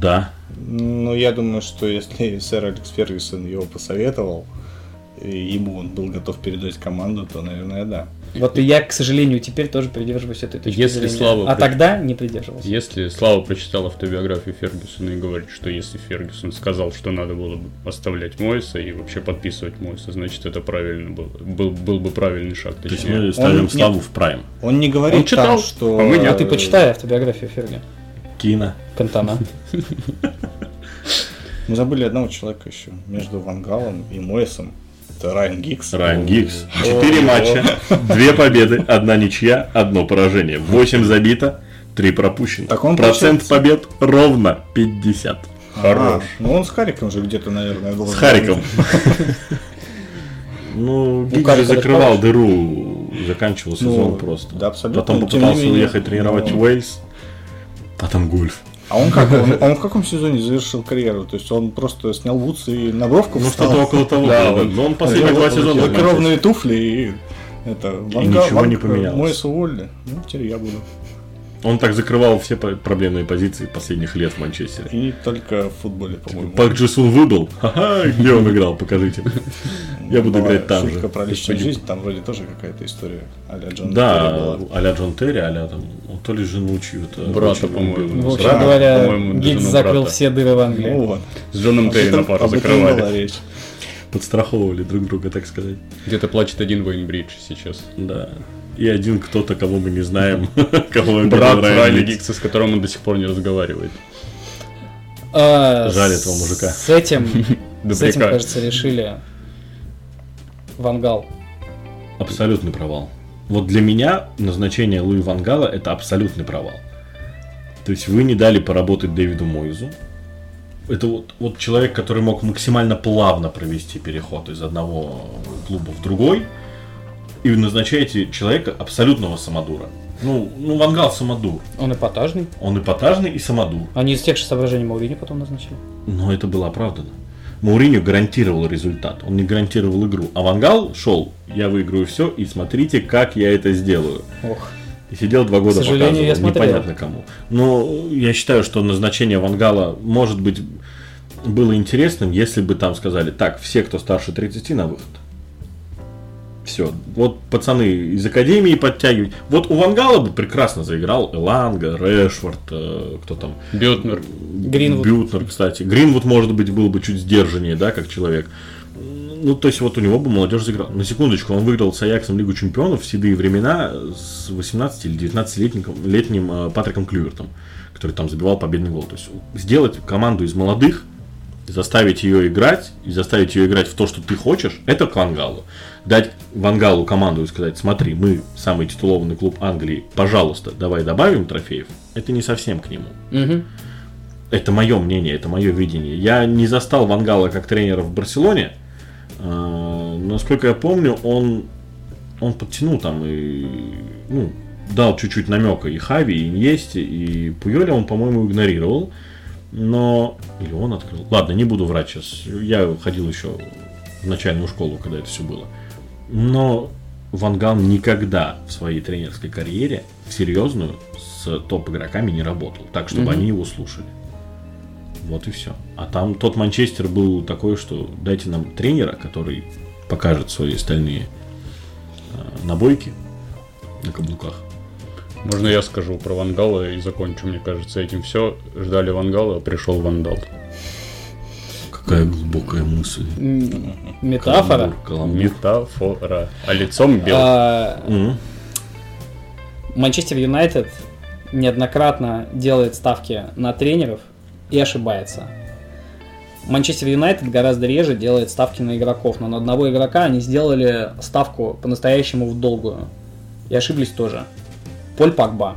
Да. Ну, я думаю, что если сэр Алекс Фергюсон его посоветовал, и ему он был готов передать команду, то, наверное, да. Вот и я, к сожалению, теперь тоже придерживаюсь этой точки Если зрения. Слава А при- тогда не придерживался. Если Слава прочитал автобиографию Фергюсона и говорит, что если Фергюсон сказал, что надо было бы оставлять Мойса и вообще подписывать Мойса, значит это правильно было. Был, был бы правильный шаг. То есть Точнее. мы ставим нет. Славу в прайм. Он не говорит Он читал, там, что... а мы нет. А ты почитай автобиографию Ферги. Кино. Кантана. Мы забыли одного человека еще. Между Вангалом и Мойсом. Это Райан Гикс. Райан Гиггс. Четыре матча, две победы, одна ничья, одно поражение. Восемь забито, три пропущено. Так он, Процент получается- побед ровно 50. Хорош. ну он с Хариком же где-то, наверное, С должен Хариком. Ну, Гиггс же Харика закрывал дыру, заканчивал Ну, сезон просто. да, абсолютно. Потом Тем попытался уехать тренировать ну. в Уэльс, а там гольф. А он как? Он, он в каком сезоне завершил карьеру? То есть он просто снял бутсы и на бровку Ну, встал? что-то около того. Да, он- Но он последние два сезона. Лакированные туфли и... Это, ничего не поменялось. Мойса уволили. Ну, теперь я буду. Он так закрывал все проблемные позиции последних лет в Манчестере. И только в футболе, по-моему. Пак Джисун выбыл. Ха-ха, где он играл, покажите. Я буду Была играть там шутка же. про личную жизнь, там вроде тоже какая-то история а-ля Джон Да, Терри была. а-ля Джон Терри, а-ля там, он то ли жену чью-то. Брата, по-моему. В общем Брат, говоря, Гиггс закрыл брата. все дыры в Англии. Ну вот. С Джоном Об Терри на пару закрывали. Подстраховывали друг друга, так сказать. Где-то плачет один Вейнбридж сейчас. Да. И один кто-то, кого мы не знаем, кого Брат Райли Гиггс. Гиггса, с которым он до сих пор не разговаривает. А, Жаль этого мужика. С этим, с этим, кажется, решили Вангал. Абсолютный провал. Вот для меня назначение Луи Вангала это абсолютный провал. То есть вы не дали поработать Дэвиду Мойзу. Это вот, вот человек, который мог максимально плавно провести переход из одного клуба в другой. И вы назначаете человека абсолютного самодура. Ну, ну Вангал самодур. Он эпатажный. Он эпатажный и самодур. Они из тех же соображений Маурини потом назначили. Но это было оправдано. Мауриньо гарантировал результат, он не гарантировал игру. А Вангал шел, я выиграю все, и смотрите, как я это сделаю. Ох. И сидел два года К сожалению, я показывал, смотрел. непонятно кому. Но я считаю, что назначение Вангала может быть было интересным, если бы там сказали, так, все, кто старше 30 на выход. Все. Вот пацаны из академии подтягивать. Вот у Вангала бы прекрасно заиграл Эланга, Решфорд, э, кто там, Бютнер. Гринвуд. Бютнер, кстати. Гринвуд, может быть, был бы чуть сдержаннее, да, как человек. Ну, то есть, вот у него бы молодежь заиграла. На секундочку, он выиграл с Аяксом Лигу Чемпионов в седые времена с 18 или 19-летним летним э, Патриком Клювертом, который там забивал победный гол. То есть, сделать команду из молодых, заставить ее играть, и заставить ее играть в то, что ты хочешь, это к Вангалу. Дать Вангалу команду и сказать, смотри, мы самый титулованный клуб Англии, пожалуйста, давай добавим трофеев, это не совсем к нему. Мгм. Это мое мнение, это мое видение. Я не застал Вангала как тренера в Барселоне. А, Насколько я помню, он, он подтянул там и ну, дал чуть-чуть намека и Хави, и Иньесте, и Пуйоля он, по-моему, игнорировал. Но... Или он открыл. Ладно, не буду врать сейчас. Я ходил еще в начальную школу, когда это все было. Но Вангал никогда в своей тренерской карьере в серьезную с топ-игроками не работал. Так, чтобы Мгм. они его слушали. Вот и все. А там тот Манчестер был такой, что дайте нам тренера, который покажет свои стальные э, набойки на каблуках. Можно я скажу про Вангала и закончу, мне кажется, этим все. Ждали Вангала, а пришел Вандал. Какая глубокая мысль. Метафора. Каламбур, каламбур. Метафора. А лицом бел. А, М. Манчестер Юнайтед неоднократно делает ставки на тренеров и ошибается. Манчестер Юнайтед гораздо реже делает ставки на игроков, но на одного игрока они сделали ставку по-настоящему в долгую. И ошиблись тоже. Поль Пакба.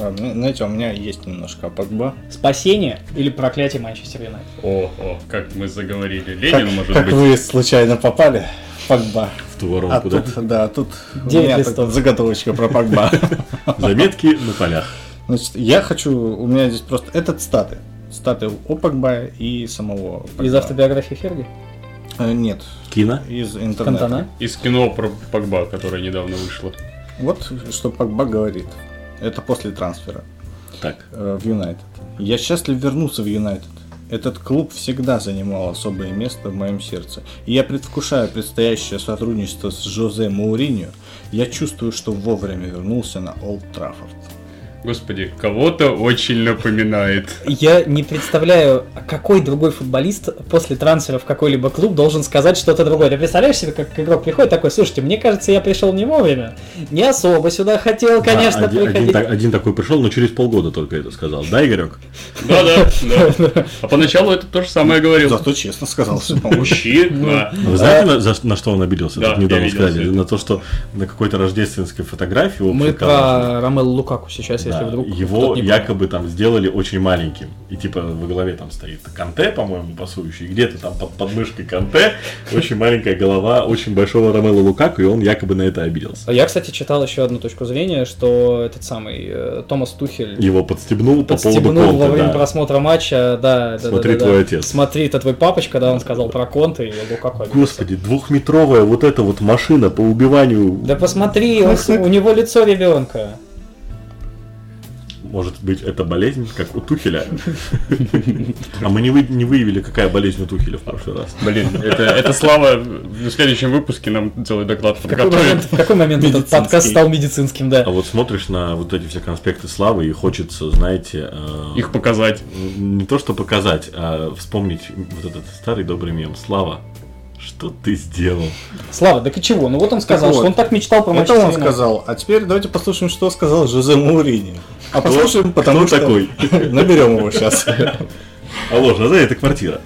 А, ну, Знаете, у меня есть немножко Погба. Спасение или проклятие Манчестер Юнайтед? О, о, как мы заговорили. Как, Ленин, может как быть. вы случайно попали в Погба. В ту воронку, А да? тут, да, тут у меня листов. так заготовочка про Погба. Заметки на полях. Значит, я хочу, у меня здесь просто этот статы. Статы о Погба и самого Погба. Из автобиографии Ферги? Э, Нет, Кино. из интернета. Кантана? Из кино про Погба, которое недавно вышло. Вот что Погба говорит. Это после трансфера Так. э, в Юнайтед. Я счастлив вернуться в Юнайтед. Этот клуб всегда занимал особое место в моем сердце. И я предвкушаю предстоящее сотрудничество с Жозе Мауриньо. Я чувствую, что вовремя вернулся на Олд Траффорд. Господи, кого-то очень напоминает. Я не представляю, какой другой футболист после трансфера в какой-либо клуб должен сказать что-то другое. Ты представляешь себе, как игрок приходит такой, слушайте, мне кажется, я пришел не вовремя. Не особо сюда хотел, конечно, Да, один, один приходить. так- один такой пришел, но через полгода только это сказал. Да, Игорек? Да-да, да. А поначалу это то же самое говорил. Зато честно сказал, что Мужчина. Вы знаете, на, что он обиделся? Да, недавно сказали. На то, что на какой-то рождественской фотографии Мы про Ромело Лукаку сейчас, если да, вдруг его понял. якобы там сделали очень маленьким. И типа во главе там стоит Канте, по-моему, пасующий. И где-то там под подмышкой Канте очень маленькая голова очень большого Ромело Лукаку, и он якобы на это обиделся. Я, кстати, читал еще одну точку зрения, что этот самый э, Томас Тухель Его подстебнул по поводу подстебнул во Конте, время да. просмотра матча, да, да, Смотри, да, да, твой да. отец. Смотри, это твой папочка, да, он сказал про Конте и Лукаку. обиделся. Господи, двухметровая вот эта вот машина по убиванию Да посмотри, он у него лицо ребенка. Может быть, это болезнь, как у Тухеля. А мы не, вы- не выявили, какая болезнь у Тухеля в прошлый раз. Блин, это, это Слава в следующем выпуске нам целый доклад В какой момент, подготовит. в какой момент этот подкаст стал медицинским, да? А вот смотришь на вот эти все конспекты славы и хочется, знаете, э, Их показать. не то что показать, а вспомнить вот этот старый добрый мем. Слава, что ты сделал? Слава, так и чего? Ну вот он сказал, Так вот, что он так мечтал про Это он сказал. А теперь давайте послушаем, что сказал Жозе Мауриньо. А послушаем, потому кто что такой? наберем его сейчас. Алло, да, это квартира.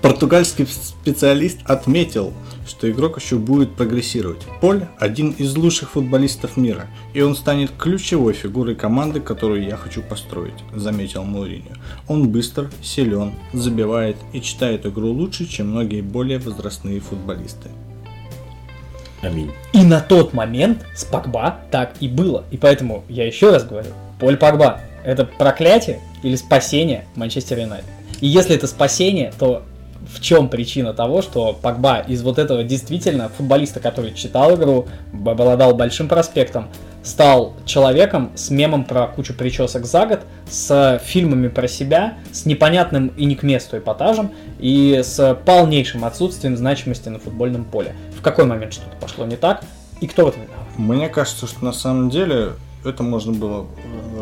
Португальский специалист отметил, что игрок еще будет прогрессировать. Поль – один из лучших футболистов мира, и он станет ключевой фигурой команды, которую я хочу построить, заметил Мауриньо. Он быстр, силен, забивает и читает игру лучше, чем многие более возрастные футболисты. Аминь. И на тот момент с Пакба так и было. И поэтому я еще раз говорю, Поль Пакба – это проклятие или спасение Манчестер Юнайтед? И если это спасение, то в чем причина того, что Пакба из вот этого действительно футболиста, который читал игру, обладал большим проспектом, стал человеком с мемом про кучу причесок за год, с фильмами про себя, с непонятным и не к месту эпатажем и с полнейшим отсутствием значимости на футбольном поле. В какой момент что-то пошло не так и кто в этом виноват? Мне кажется, что на самом деле это можно было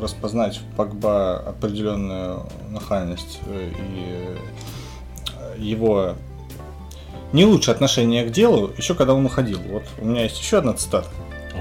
распознать в Погба определенную нахальность э, и э, его не лучшее отношение к делу, еще когда он уходил. Вот у меня есть еще одна цитата.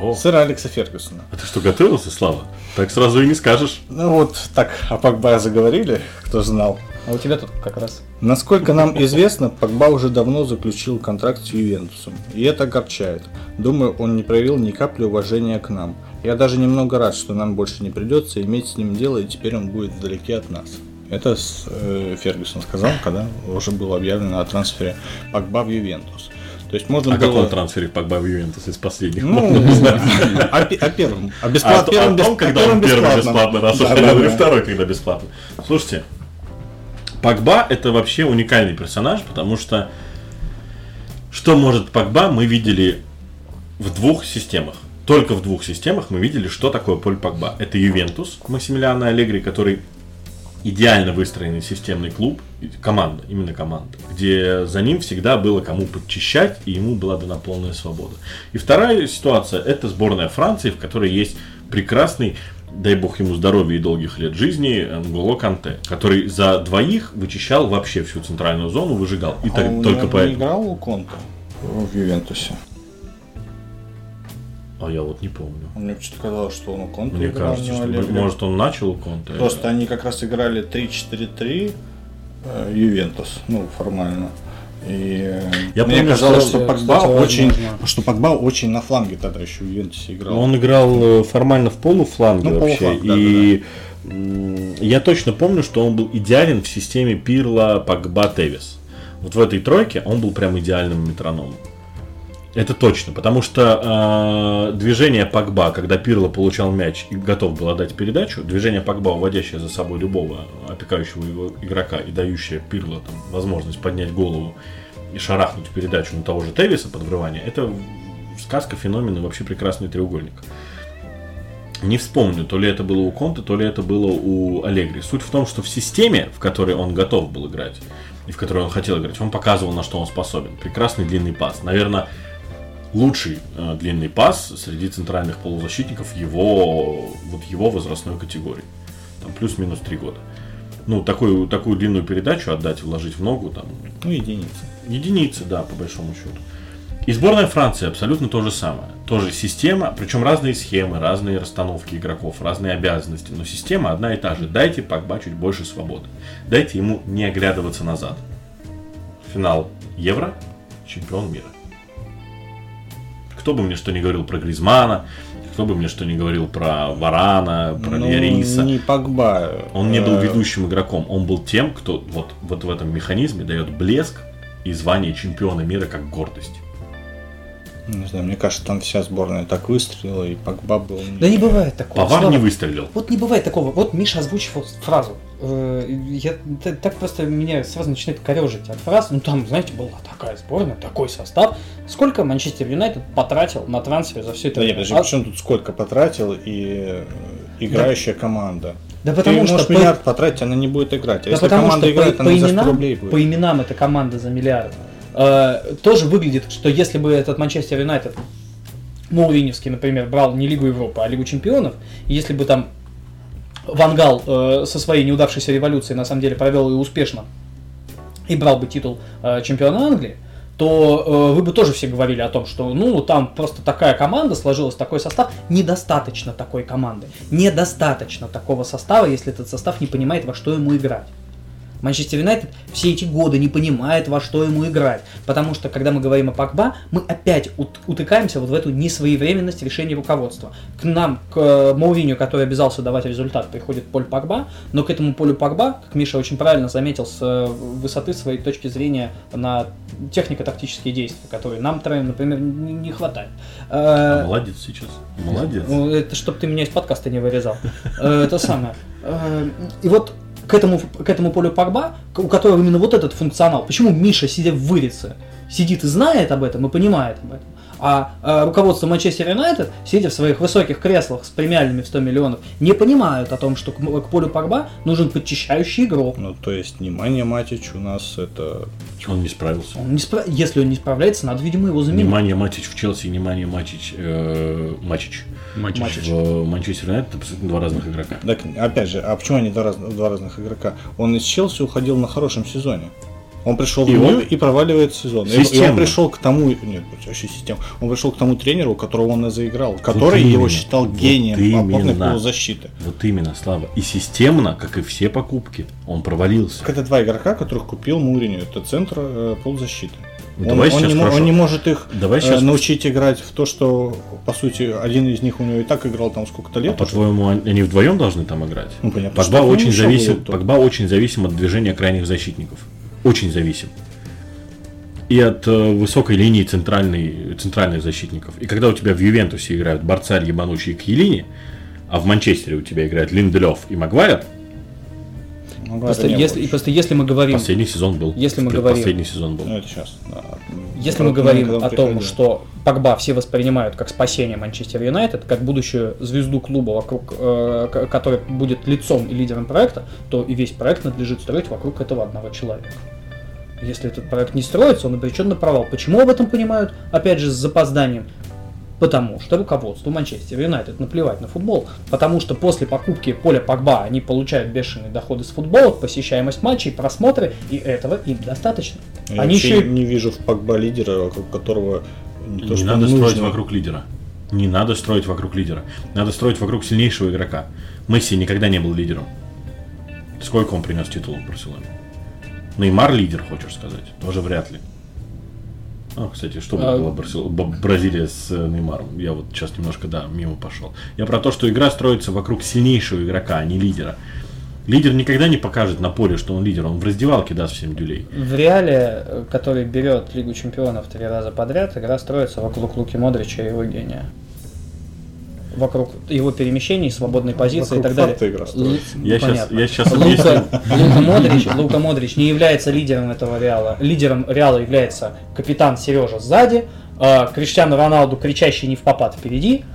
О, Сэра Алекса Фергюсона. а ты что, готовился, Слава? Так сразу и не скажешь. Ну вот так о Погба заговорили, кто знал. А у тебя тут как раз. Насколько нам известно, Погба уже давно заключил контракт с Ювентусом, и это огорчает. Думаю, он не проявил ни капли уважения к нам. Я даже немного рад, что нам больше не придется иметь с ним дело, и теперь он будет вдалеке от нас. Это с, э, Фергюсон сказал, когда уже было объявлено о трансфере Погба в Ювентус. То есть можно О было... каком трансфере Погба в Ювентус из последних? Ну, о, о первом. О А, бесплат- то- первом о том, когда первом он первый бесплатном. бесплатный раз Да, да, второй, когда бесплатный. Слушайте, Погба это вообще уникальный персонаж, потому что что может Погба, мы видели в двух системах. Только в двух системах мы видели, что такое Поль Погба. Это Ювентус Максимилиана Аллегри, который идеально выстроенный системный клуб, команда, именно команда, где за ним всегда было кому подчищать, и ему была дана полная свобода. И вторая ситуация – это сборная Франции, в которой есть прекрасный дай бог ему здоровья и долгих лет жизни, Нголо Канте, который за двоих вычищал вообще всю центральную зону, выжигал. И А так- он только не поэтому. играл у Конта в Ювентусе? А я вот не помню. Мне почему-то казалось, что он у Конта Мне играл, кажется, не что, Аллегри. может, он начал у Конте. Просто они как раз играли 3-4-3 э, Ювентус, ну, формально. И э, Я мне помню, казалось, что- что Погба кстати, очень, возможно. что Погба очень на фланге тогда еще в Ювентусе играл. Он играл э, формально в полуфланге Ну, вообще. полуфланг, да, и м, я точно помню, что он был идеален в системе Пирла, Погба, Тевис. Вот в этой тройке он был прям идеальным метрономом. Это точно, потому что э, движение Погба, когда Пирло получал мяч и готов был отдать передачу, движение Погба, уводящее за собой любого опекающего его игрока и дающее Пирло там, возможность поднять голову и шарахнуть передачу на того же Тевиса под врывание, это сказка, феномен и вообще прекрасный треугольник. Не вспомню, то ли это было у Конта, то ли это было у Аллегри. Суть в том, что в системе, в которой он готов был играть, и в которой он хотел играть, он показывал, на что он способен. Прекрасный длинный пас. Наверное, лучший э, длинный пас среди центральных полузащитников его, вот его возрастной категории. Там плюс-минус три года. Ну, такую, такую длинную передачу отдать, вложить в ногу, там, Ну, единица. единицы, да, по большому счету. И сборная Франции абсолютно то же самое. Тоже система, причем разные схемы, разные расстановки игроков, разные обязанности. Но система одна и та же. Дайте Погба чуть больше свободы. Дайте ему не оглядываться назад. Финал Евро, чемпион мира. Кто бы мне что ни говорил про Гризмана, кто бы мне что ни говорил про Варана, про Ну, Льяриса. не Погба. Он не был э, ведущим игроком, он был тем, кто вот, вот в этом механизме дает блеск и звание чемпиона мира как гордость. Не знаю, мне кажется, там вся сборная так выстрелила, и Погба был... не- Да не бывает такого. Повар Слава. не выстрелил. Вот не бывает такого. Вот Миша озвучивал фразу. Э, Я так просто меня сразу начинает корежить от фраз. Ну там, знаете, была такая сборная, такой состав. Сколько Манчестер Юнайтед потратил на трансфер за все это Да нет, время? подожди, А- причем тут сколько потратил и э, играющая команда? Да потому Ты что можешь по- миллиард потратить, она не будет играть. А Да если потому команда что играет, по, она по за 100 именам, рублей будет. по именам это команда за миллиард. Э, тоже выглядит, что если бы этот Манчестер Юнайтед Моуриневский, например, брал не Лигу Европы, а Лигу Чемпионов, если бы там Вангал э, со своей неудавшейся революцией на самом деле провел ее успешно и брал бы титул э, чемпиона Англии, то э, вы бы тоже все говорили о том, что ну там просто такая команда сложилась, такой состав, недостаточно такой команды, недостаточно такого состава, если этот состав не понимает, во что ему играть. Манчестер Юнайтед все эти годы не понимает, во что ему играть. Потому что, когда мы говорим о Пакба, мы опять ут- утыкаемся вот в эту несвоевременность решения руководства. К нам, к э, Мауриню, который обязался давать результат, приходит Поль Пакба, но к этому Полю Пакба, как Миша очень правильно заметил, с э, высоты своей точки зрения на технико-тактические действия, которые нам троим, например, не, не хватает. Э, Молодец сейчас. Молодец. ну, это чтобы ты меня из подкаста не вырезал. Э, Это самое. Э, И вот к этому, к этому полю Погба, у которого именно вот этот функционал. Почему Миша, сидя в вырице, сидит и знает об этом и понимает об этом, а э, руководство Манчестер Юнайтед, сидя в своих высоких креслах с премиальными в 100 миллионов, не понимают о том, что к, полю Погба нужен подчищающий игрок. Ну, то есть, внимание, Матич у нас это... Он не справился. Он не спра- Если он не справляется, надо, видимо, его заменить. Внимание Матич в Челси, внимание Матич, э, Матич. Матич. В Манчестер Юнайтед абсолютно два разных игрока. Так, опять же, а почему они два, раз- два разных игрока? Он из Челси уходил на хорошем сезоне. Он пришел И в он- Нью и проваливает сезон. И- И, он пришел к тому, нет, вообще система. Он пришел к тому тренеру, которого он и заиграл, который именно. его считал Вот гением опорной именно. полузащиты. Вот именно, Слава. И системно, как и все покупки, он провалился. Это два игрока, которых купил Муриню. Это центр э, полузащиты. Ну, он, давай он сейчас не, хорошо. он не может их Давай э, сейчас- научить играть в то, что, по сути, один из них у него и так играл там сколько-то А лет. уже. по-твоему, он- они вдвоем должны там играть? Ну, понятно, Погба он очень, тут. Погба очень зависим от движения крайних защитников. Очень зависим. И от э, высокой линии центральной, центральных защитников. И когда у тебя в Ювентусе играют Барцарь, Ебанучий и Кьелини, а в Манчестере у тебя играют Линделев и Магуайр, Ну, Просто если, просто если мы говорим, Последний сезон был. Если мы говорим- Последний сезон был. Ну, это сейчас. да. если мы говорим о том, приходил. что Погба все воспринимают как спасение Манчестер Юнайтед, как будущую звезду клуба, вокруг, э, который будет лицом и лидером проекта, то и весь проект надлежит строить вокруг этого одного человека. Если этот проект не строится, он обречен на провал. Почему об этом понимают, опять же, с запозданием? Потому что руководству Манчестер Юнайтед наплевать на футбол. Потому что после покупки поля Погба они получают бешеные доходы с футбола, посещаемость матчей, просмотры, и этого им достаточно. Я они еще не вижу в Погба лидера, вокруг которого не, то, не надо нужно. строить вокруг лидера. Не надо строить вокруг лидера. Надо строить вокруг сильнейшего игрока. Месси никогда не был лидером. Сколько он принес титулов в Барселоне? Неймар лидер, хочешь сказать? Тоже вряд ли. А, кстати, что бы А- было Барсел- Бразилия с э, Неймаром? Я вот сейчас немножко, да, мимо пошел. Я про то, что игра строится вокруг сильнейшего игрока, а не лидера. Лидер никогда не покажет на поле, что он лидер. Он в раздевалке даст всем дюлей. В Реале, э, который берет Лигу Чемпионов три раза подряд, игра строится вокруг Луки Модрича и его гения. Вокруг его перемещений, свободной позиции и Вокруг так далее. игра. Я Понятно. я щас Лука. Лука Модрич, Лука Модрич не является лидером этого Реала. Лидером Реала является капитан Сережа сзади, э, Криштиану Роналду кричащий не в попад впереди,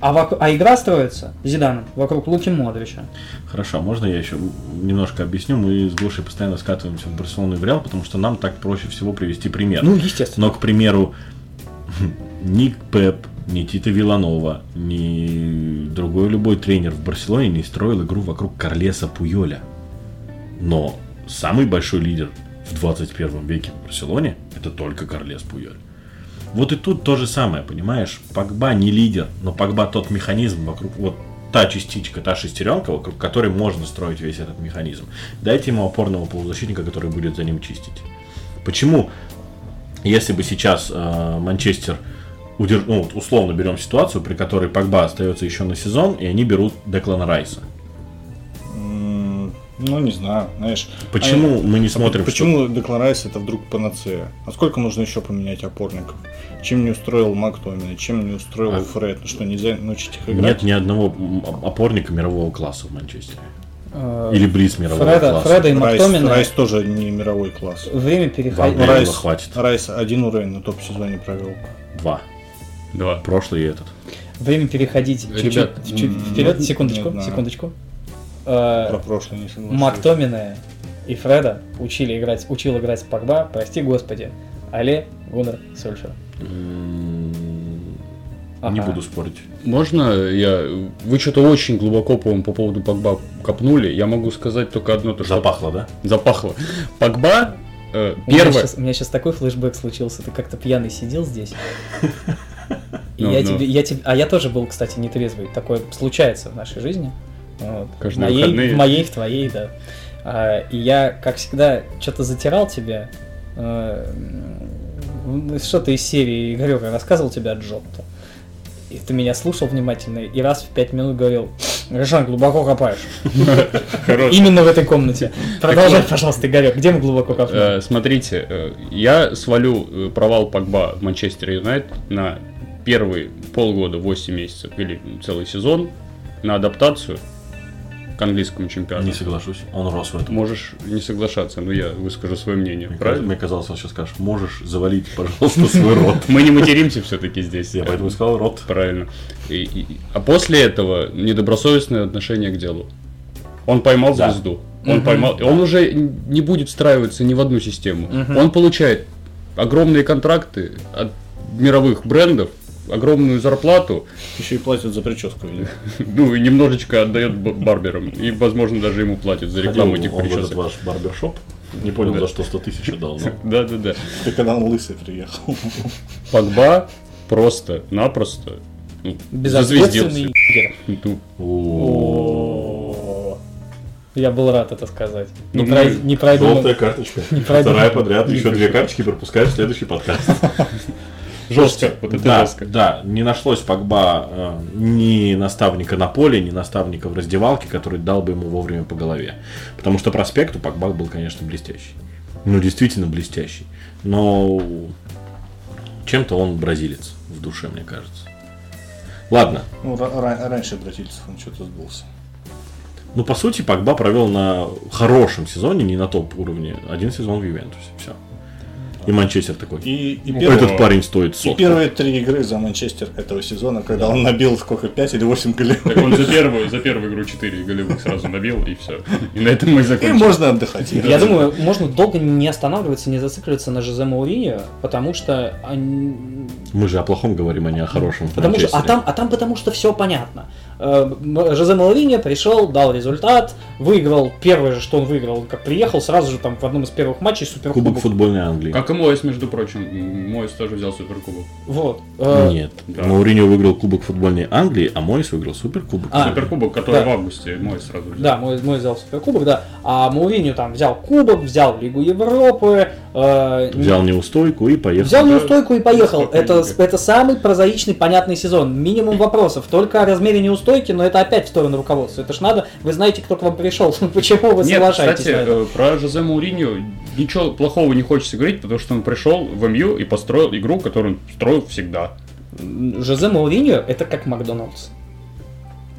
а, вок- а игра строится Зиданом вокруг Луки Модрича. Хорошо, можно я еще немножко объясню? Мы с Гошей постоянно скатываемся в Барселону и в Реал, потому что нам так проще всего привести пример. Ну, естественно. Но, к примеру, ни Пеп, ни Тита Виланова, ни другой любой тренер в Барселоне не строил игру вокруг Карлеса Пуйоля. Но самый большой лидер в 21 веке в Барселоне это только Карлес Пуйоль. Вот и тут то же самое, понимаешь? Погба не лидер, но Погба тот механизм вокруг, вот та частичка, та шестеренка, вокруг которой можно строить весь этот механизм. Дайте ему опорного полузащитника, который будет за ним чистить. Почему если бы сейчас э, Манчестер удерж... ну, вот условно берем ситуацию, при которой Погба остается еще на сезон, и они берут Деклана Райса. Ну, не знаю, знаешь. Почему а- мы не а смотрим, Почему Деклан Райс это вдруг панацея? А сколько нужно еще поменять опорников? Чем не устроил Мактомина, чем не устроил А- Фред? Ну что, нельзя научить их что играть? нет ни одного опорника мирового класса в Манчестере? Э, Или близ мирового Фреда, класса? Фреда и Райс, Мактомина Райс тоже не мировой класс. время. Райса Райс, хватит. Райс один уровень на топ-сезоне провел. Два. Два. Прошлый и этот. Время переходить чуть-чуть вперед, не секундочку, секундочку. Э, Про прошлый не соглашусь. Мактомина и Фреда учили играть, учил играть Погба, прости господи, Але Гуннер Сольшер. М, Не Ага. буду спорить. Можно я... Вы что-то очень глубоко, по-моему, по поводу Погба копнули. Я могу сказать только одно, то что... Запахло, да? Запахло. Погба... э, У меня, первое... сейчас, у меня сейчас такой флешбэк случился, ты как-то пьяный сидел здесь. Ну, я ну. тебе, я тебе, а я тоже был, кстати, нетрезвый. Такое случается в нашей жизни. Вот. Каждые в моей, выходные. в моей, в твоей, да. А, и я, как всегда, что-то затирал тебя. э, м, что-то из серии Игорёка рассказывал тебе о Джотто. И ты меня слушал внимательно и раз в пять минут говорил, Ришан, глубоко копаешь. Именно в этой комнате. Продолжай, пожалуйста, Игорек, где мы глубоко копнули? Э, Смотрите, э, я свалю э, провал Погба в Манчестер Юнайтед на первые полгода, 8 месяцев или целый сезон на адаптацию к английскому чемпионату. Не соглашусь. Он рос в этом. Можешь не соглашаться, но я выскажу свое мнение. Мне Правильно? Мне казалось, он сейчас скажешь, можешь завалить, пожалуйста, свой рот. Мы не материмся все-таки здесь. Я поэтому сказал рот. Правильно. А после этого недобросовестное отношение к делу. Он поймал звезду. Он поймал. Он уже не будет встраиваться ни в одну систему. Он получает огромные контракты от мировых брендов, огромную зарплату, Еще и платят за прическу, видимо. ну и немножечко отдает барберам. И, возможно, даже ему платят за рекламу Ходил этих он в этот причесок. ваш барбершоп. Не понял, Да. за что 100 тысяч отдал. но- Да, да, да. Ты когда он лысый приехал. Погба Безответственный зазвездился. егер. Ну, О, Я был рад это сказать. Не, Ну, прой- не пройду. Желтая карточка. пройду. Вторая подряд. Еще две карточки пропускаешь в следующий подкаст. Жестко, вот это да, жестко. да, не нашлось Погба э, ни наставника на поле, ни наставника в раздевалке, который дал бы ему вовремя по голове. Потому что проспект у Погба был, конечно, блестящий. Ну, действительно блестящий. Но чем-то он бразилец в душе, мне кажется. Ладно, Ну, ра- ра- раньше бразильцев он что-то сбылся. Ну, по сути, Погба провел на хорошем сезоне, не на топ уровне, один сезон в Ювентусе. Все. И Манчестер такой. И, и, первый- Этот парень стоит и сотку. первые три игры за Манчестер этого сезона, когда он набил сколько, 5 или 8 голев. Так он за первую, за первую игру 4 голевых сразу набил, и все. И на этом мы И закончим. можно отдыхать. Я думаю, можно долго не останавливаться, не зацикливаться на Жозе Мауриньо, потому что они- Мы же о плохом говорим, а не о хорошем. Потому что, а там, а там потому что все понятно. Э, Жозе Мауриньо пришел, дал результат, выиграл первое же, что он выиграл, как приехал, сразу же там в одном из первых матчей суперкубок. Кубок футбольной Англии. Как и Моэс, между прочим. Моэс тоже взял суперкубок. Вот. Э, Нет. Да. Мауриньо выиграл Кубок футбольной Англии, а Мойс выиграл Суперкубок. А, Суперкубок, который да. в августе Моэс сразу взял. Да, мой, мой взял суперкубок, да. А Мауриньо там взял кубок, взял Лигу Европы, э, Взял неустойку и поехал. Взял Да. неустойку и поехал. Это, это самый прозаичный, понятный сезон. Минимум вопросов. Только о размере неустойки, но это опять в сторону руководства. Это ж надо, вы знаете, кто к вам пришел. Почему вы Нет, соглашаетесь кстати, на это? э, про Жозе Мауриньо ничего плохого не хочется говорить, потому что он пришел в МЮ и построил игру, которую он строил всегда. Жозе Мауриньо это как Макдоналдс.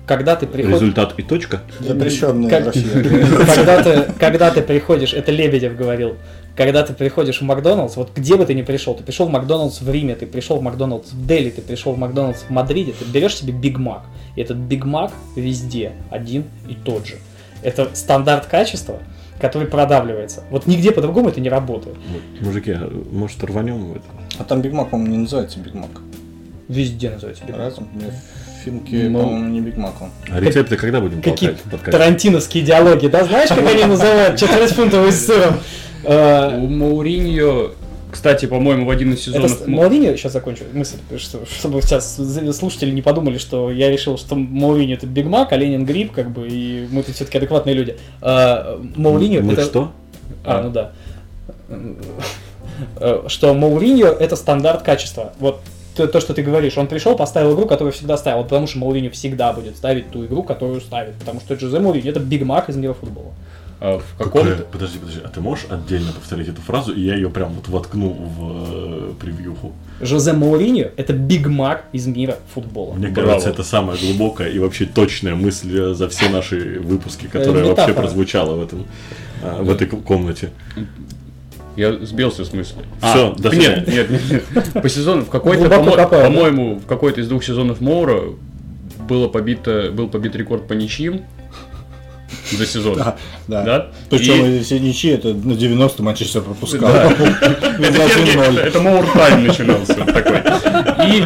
Когда ты приходишь... Результат и точка. Запрещенная Как- когда, ты, когда ты приходишь, это Лебедев говорил, когда ты приходишь в Макдоналдс, вот где бы ты ни пришел, ты пришел в Макдоналдс в Риме, ты пришел в Макдоналдс в Дели, ты пришел в Макдоналдс в Мадриде, ты берешь себе Биг Мак, и этот Биг Мак везде один и тот же. Это стандарт качества, который продавливается. Вот нигде по-другому это не работает. Мужики, а может рванем в это? А там Биг Мак, по-моему, не называется Биг Мак. Везде называется Биг Мак. Финке, Ну, по-моему, не Биг Мак он. А рецепты когда будем Какие толкать? тарантиновские диалоги, да? Знаешь, как они называют? Четырехфунтовый с сыром. Э, У Мауриньо, кстати, по-моему, в один из Это сезонов... с- Мауриньо, сейчас закончу мысль, что- чтобы сейчас слушатели не подумали, что я решил, что Мауриньо это Биг Мак, а Ленин Гриб, как бы, и мы тут все-таки адекватные люди. А, Мауриньо Мы это... что? А, ну да. Э, Что Мауриньо это стандарт качества. Вот то, то, что ты говоришь, он пришел, поставил игру, которую всегда ставил, потому что Мауриньо всегда будет ставить ту игру, которую ставит, потому что Джозе Мауриньо это Биг Мак из мира футбола. а, в Какое? каком-то... Подожди, подожди, а ты можешь отдельно повторить эту фразу, и я ее прям вот воткну в э, превьюху? Жозе Мауриньо это Биг Мак из мира футбола. Мне Браво. кажется, это самая глубокая и вообще точная мысль э, за все наши выпуски, которая метафора. вообще прозвучала в этом э, в этой комнате. Я сбился с мысли. Всё, до нет, свидания. нет, нет, нет. По сезону, в какой-то, Глубоко помо- копаю, да? по-моему, в какой-то из двух сезонов Моура было побито, был побит рекорд по ничьим за сезон. Да, да. Да? Причем И- все ничьи, это на 90 Манчестер пропускал. Да. Это, 1-0. это Моур Тайм начинался такой. И,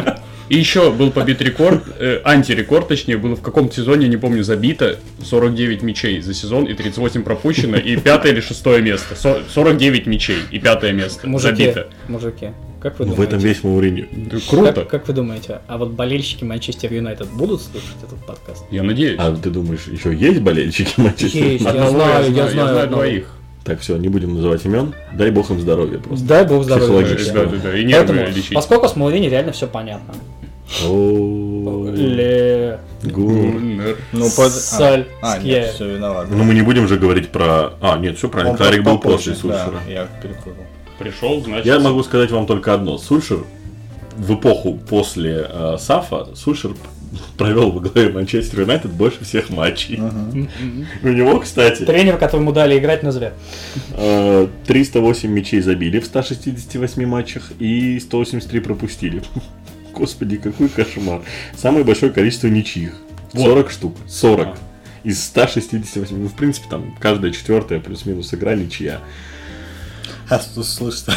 и еще был побит рекорд, э, антирекорд, точнее, было в каком-то сезоне, не помню, забито 49 мячей за сезон и 38 пропущено, и пятое или шестое место. Со- 49 мячей и пятое место Мужики, забито. мужики, как вы В думаете? этом весь Мауриньо. Да Круто. Как, как вы думаете, а вот болельщики Манчестер Юнайтед будут слушать этот подкаст? Я надеюсь. А ты думаешь, еще есть болельщики Манчестера? Есть, я знаю, я знаю одного. двоих. Так, все, не будем называть имен. Дай бог им здоровья просто. Дай бог здоровья. Психологически. Да, да, да, и нервы Поэтому, лечить. поскольку с Маурини реально все понятно. Ле... гу. Гуннер. Ну, под... Саль. А, а, Ския. нет, все, виноват. Ну мы не будем же говорить про... А, нет, все правильно. Он Кларик был после Сульшера. Я перепутал. Пришел, значит... Я могу сказать вам только одно. Сульшер в эпоху после э, Сафа Сульшер провел во главе Манчестер Юнайтед больше всех матчей. У него, кстати, Тренер, которому дали играть на зря. э, 308 мячей забили в 168 матчах и 183 пропустили. Господи, какой кошмар. Самое большое количество ничьих. Вот. 40 штук. 40. А. Из 168. Ну, в принципе, там каждая четвертая плюс-минус игра ничья. А, с- слышите?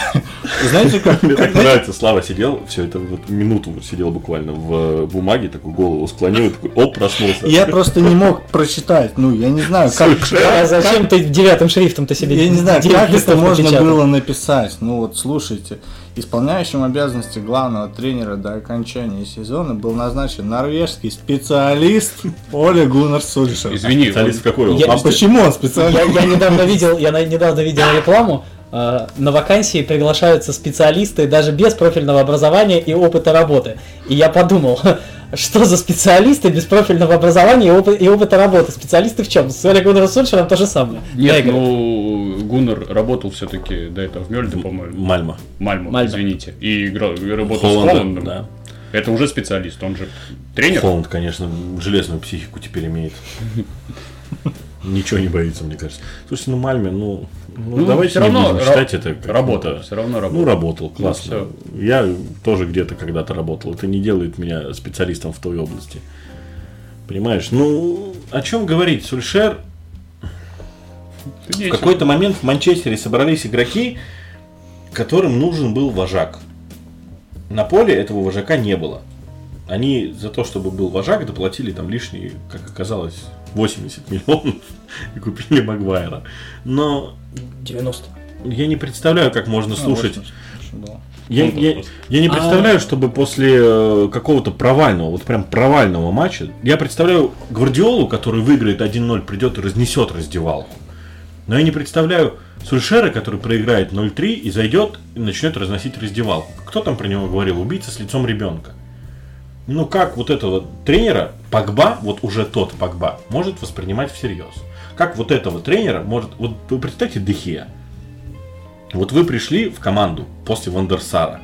Знаете, как... Мне так нравится, Слава сидел, все это вот минуту сидел буквально в бумаге, такую голову склонил, и такой, оп, проснулся. Я просто не мог прочитать. Ну, я не знаю, как... Слушай, А зачем ты девятым шрифтом-то себе Я не знаю, как это можно было написать. Ну вот, слушайте, исполняющим обязанности главного тренера до окончания сезона был назначен норвежский специалист Оля Гуннар Сульшер. Извини, Специалист в он- какой Я- А почему он специалист? Я, я недавно видел, я недавно видел рекламу. Э, На вакансии приглашаются специалисты даже без профильного образования и опыта работы. И я подумал, что за специалисты без профильного образования и, опы- и опыта работы? Специалисты в чем? С Оля Гуннером Сульшером то же самое. Да, Нет, Игорь? ну Гуннер работал все-таки до этого в Мельде, по-моему. Мальма. Мальму, Мальма. извините. И играл, и работал с Холланда, Холландом. да. Это уже специалист, он же тренер. Холланд, конечно, железную психику теперь имеет. ничего не боится, мне кажется. Слушайте, ну Мальме, ну, ну, Ну, давайте всё не равно будем ра- считать это будто- всё равно работал. Ну, работал, классно. всё. Я тоже где-то когда-то работал. Это не делает меня специалистом в той области. Понимаешь? Ну, о чем говорить? Сульшер в какой-то момент в Манчестере собрались игроки, которым нужен был вожак. На поле этого вожака не было. Они за то, чтобы был вожак, доплатили там лишние, как оказалось, 80 миллионов и купили Магуайра. Но 90. я не представляю, как можно слушать. 80, да. Я, я- я не А- представляю, чтобы после э, какого-то провального, вот прям провального матча, я представляю Гвардиолу, который выиграет 1-0, придет и разнесет раздевалку. Но я не представляю Сульшера, который проиграет 0-3 и зайдет и начнет разносить раздевалку. Кто там про него говорил? Убийца с лицом ребенка. Ну как вот этого тренера Погба, вот уже тот Погба, может воспринимать всерьез? Как вот этого тренера может... Вот вы представьте Дехия. Вот вы пришли в команду после Вандерсара.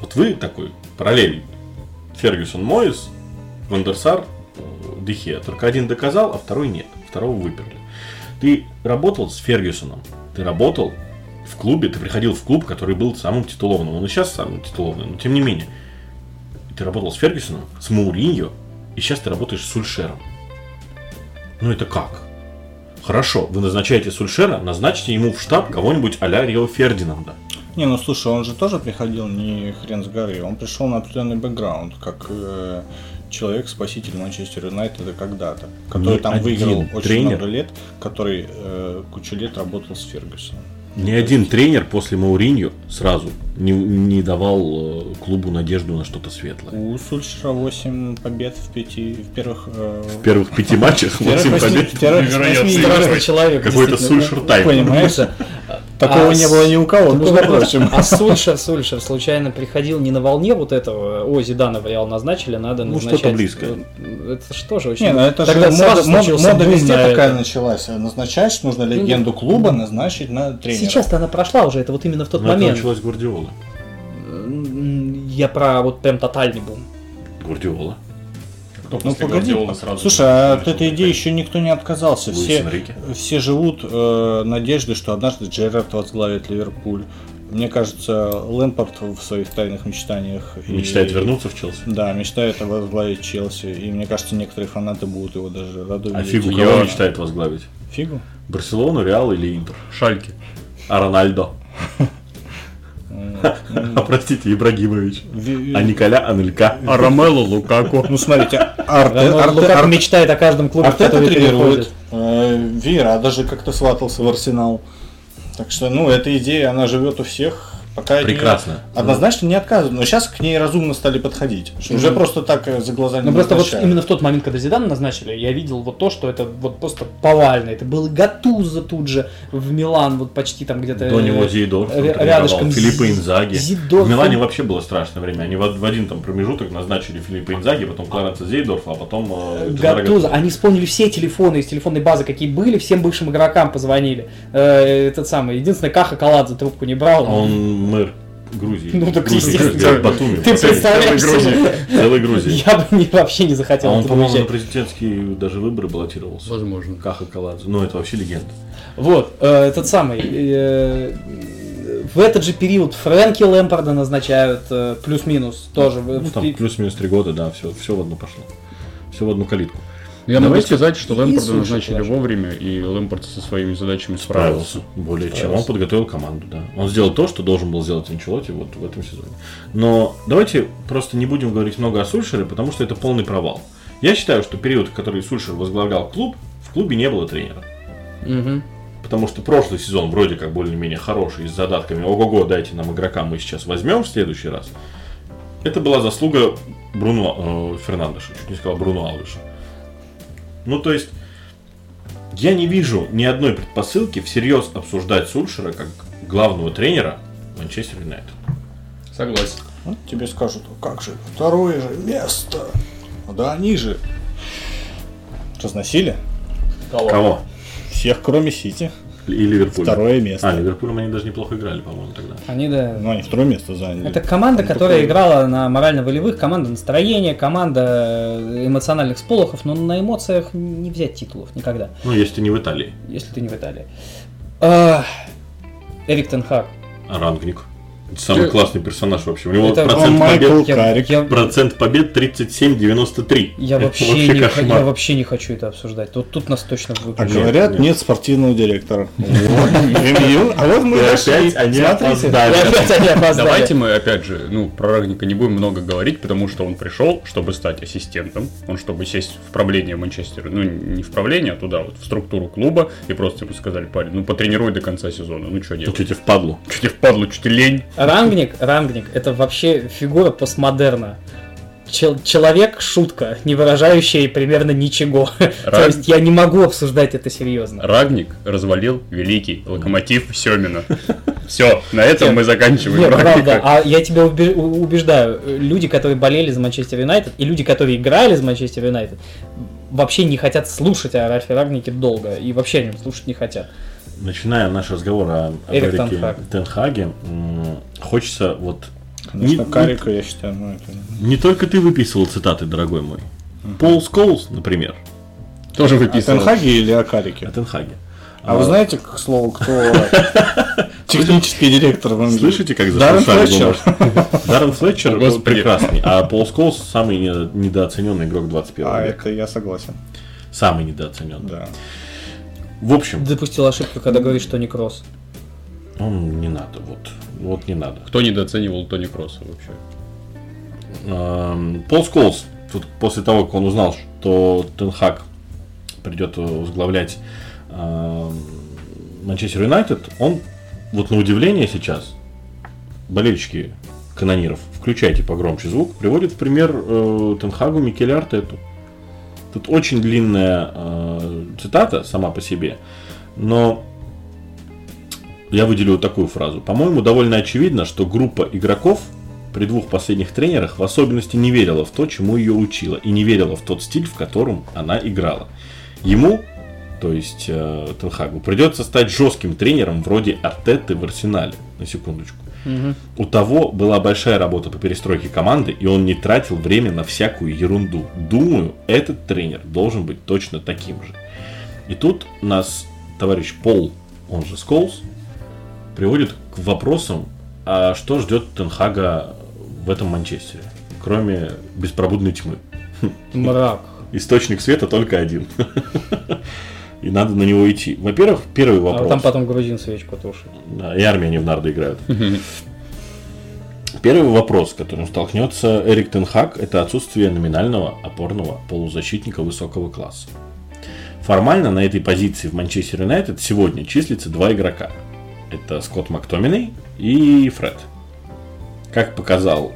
Вот вы такой параллель. Фергюсон Моис, Вандерсар, э, Дехия. Только один доказал, а второй нет. Второго выперли. Ты работал с Фергюсоном. Ты работал в клубе, ты приходил в клуб, который был самым титулованным. Он и сейчас самый титулованный, но тем не менее. Ты работал с Фергюсоном, с Мауриньо, и сейчас ты работаешь с Сульшером. Ну это как? Хорошо, вы назначаете Сульшера, назначьте ему в штаб кого-нибудь а-ля Рио Фердинанда. Не, ну слушай, он же тоже приходил не хрен с горы. Он пришел на определенный бэкграунд, как э, человек-спаситель Манчестер Юнайтеда когда-то, который Ни там выиграл очень тренер. много лет, который э, кучу лет работал с Фергюсоном. Ни один тренер после Мауриньо сразу не, не давал э, клубу надежду на что-то светлое. У Сульшера 8 побед в пяти в первых э, В первых пяти матчах в первых 8 восьми- побед. в первых человек. Какой-то. Сульшер тайм. Понимаешь? Такого А не с- было ни у кого, между прочим. А Сульшер, Сульшер случайно приходил не на волне вот этого, о, Зидана в Реал назначили, надо Ну, назначать. что-то близкое. э, Это что же очень... Не, ну это Тогда же мода, мода, мода везде такая это. началась. Назначаешь, нужно легенду клуба назначить на тренера. Сейчас-то она прошла уже, это вот именно в тот Но это момент. началось Гвардиола. Я про вот прям тотальный бум. Гвардиола. Кто Ну после погоди, Гвардиолы сразу слушай, а от этой идеи еще никто не отказался. Луис Все, Энрике. все живут э, надеждой, что однажды Джерард возглавит Ливерпуль. Мне кажется, Лэмпорт в своих тайных мечтаниях... и- Мечтает вернуться в Челси. Да, мечтает возглавить Челси. И мне кажется, некоторые фанаты будут его даже рады А фигу Я- кого мечтает возглавить? Фигу? Барселону, Реал или Интер? Шальки. А Рональдо? А простите, Ибрагимович. Ви- А Николя Анелька. А Ромело Лукаку. Ну, смотрите, Лукаку мечтает о каждом клубе, в который тренирует. Э, Вера даже как-то сватался в Арсенал. Так что, ну, эта идея, она живет у всех. Пока от Прекрасно. Однозначно не отказывают, но сейчас к ней разумно стали подходить. Что Уже просто так э, за глаза не Ну просто вот именно в тот момент, когда Зидана назначили, я видел вот то, что это вот просто повально. Это был Гатуза тут же в Милан, вот почти там где-то. До него э, тренировал, рядышком Филиппа Инзаги. Зидорф. В Милане вообще было страшное время. Они в, один там промежуток назначили Филиппа Инзаги, потом Кларенса Зейдорфа, а потом э, Гатуза. Они вспомнили все телефоны из телефонной базы, какие были, всем бывшим игрокам позвонили. Э, Этот самый, единственное, Каха Каладзе трубку не брал. А Он мэр Грузии. Ну, так Грузии, естественно. Грузии, Батуми. Ты представляешь Целой Грузии. Целой Грузии. Я бы не, вообще не захотел А он, по-моему, на президентские даже выборы баллотировался. Возможно. Каха Каладзе. Ну, это вообще легенда. Вот, э, этот самый. э, в этот же период Фрэнки Лэмпорда назначают э, плюс-минус тоже. Ну, там плюс-минус три года, да, все, все в одну пошло. Все в одну калитку. Я могу Давайте- сказать, что Лэмпорда назначили тоже. вовремя, и Лэмпорд со своими задачами справился. Справился. Более чем. Он подготовил команду, да. Он сделал то, что должен был сделать Анчелоти вот в этом сезоне. Но давайте просто не будем говорить много о Сульшере, потому что это полный провал. Я считаю, что период, в который Сульшер возглавлял клуб, в клубе не было тренера. Мгм. Потому что прошлый сезон вроде как более-менее хороший, с задатками «Ого-го, дайте нам игрока, мы сейчас возьмем в следующий раз». Это была заслуга Бруно э, Фернандеша, чуть не сказал Бруно Алвеша. Ну, то есть, я не вижу ни одной предпосылки всерьез обсуждать Сульшера как главного тренера Манчестер Юнайтед. Согласен. Вот тебе скажут, «А как же, второе же место. Да они же разносили Кого? всех, кроме Сити. И Ливерпуль. Второе место. А, Ливерпулем они даже неплохо играли, по-моему, тогда. Они, да, Ну, они второе место заняли. Это команда, Ну, которая такое- играла на морально-волевых, команда настроения, команда э, эмоциональных сполохов, но на эмоциях не взять титулов никогда, Ну, если ты не в Италии. если ты не в Италии. А, Эрик Тенхак. А Рангник. Это самый Ты- классный персонаж вообще. У него Это процент, Майкл побед, Карик. я- процент побед 37-93. я Это вообще, не, х- кошмар. я вообще не хочу это обсуждать. Тут, тут нас точно А выключат. говорят, нет. нет спортивного директора. А вот мы опять они опоздали. Давайте мы, опять же, ну, про Рагника не будем много говорить, потому что он пришел, чтобы стать ассистентом, он чтобы сесть в правление Манчестера, ну, не в правление, а туда, вот, в структуру клуба, и просто ему сказали, парень, ну, потренируй до конца сезона, ну, что делать? что тебе впадлу? Что тебе впадло, что тебе лень? Рангник, Рангник, это вообще фигура постмодерна. Чел- человек-шутка, не выражающая примерно ничего. То Ран- есть я не могу обсуждать это серьезно. Рагник развалил великий локомотив Семина. Все, на этом мы заканчиваем. Нет, правда, а я тебя убеждаю, люди, которые болели за Манчестер Юнайтед, и люди, которые играли за Манчестер Юнайтед, вообще не хотят слушать о Рафе Рагнике долго, и вообще о нем слушать не хотят. Начиная наш разговор о, об Эрик Эрике Тенхаг. Тенхаге, хочется вот... Конечно, Не- Карика, я считаю, ну это... Не только ты выписывал цитаты, дорогой мой. Пол Сколс, например, Тоже О выписывал. Тенхаге или о Карике? о Тенхаге. А вы знаете, к слову, кто технический директор в Англии? Слышите, как Даррен зашуршали Флетчер. бумажки? Даррен Флетчер О, Господи. прекрасный, а Пол Сколс самый не- недооцененный игрок 21 А века. это я согласен, Самый недооцененный. да. В общем, Допустил ошибку, когда говорит, что не кросс. он не надо, вот. Вот не надо. Кто недооценивал Тони Кросса вообще? Эм, Пол Сколс, тут после того, как он узнал, что Тенхак придет возглавлять эм, Манчестер Юнайтед, он, вот на удивление сейчас, болельщики канониров, включайте погромче звук, приводит в пример э, Тенхагу Микеле Артету. Тут очень длинная э, цитата сама по себе, но я выделю вот такую фразу. По-моему, довольно очевидно, что группа игроков при двух последних тренерах в особенности не верила в то, чему ее учила, и не верила в тот стиль, в котором она играла. Ему, то есть э, Тенхагу, придется стать жестким тренером вроде Артеты в Арсенале. На секундочку. У того была большая работа по перестройке команды, и он не тратил время на всякую ерунду. Думаю, этот тренер должен быть точно таким же. И тут нас товарищ Пол, он же Сколс, приводит к вопросам, а что ждет Тенхага в этом Манчестере, кроме беспробудной тьмы. Мрак. Источник света только один. И надо на него идти. Во-первых, первый А вопрос. там потом грузин свечку тушит. Да, и армия не в нарды играют. Первый вопрос, с которым столкнется Эрик Тенхак, это отсутствие номинального опорного полузащитника высокого класса. Формально на этой позиции в Манчестер Юнайтед сегодня числится два игрока. Это Скотт Мактоминой и Фред. Как показал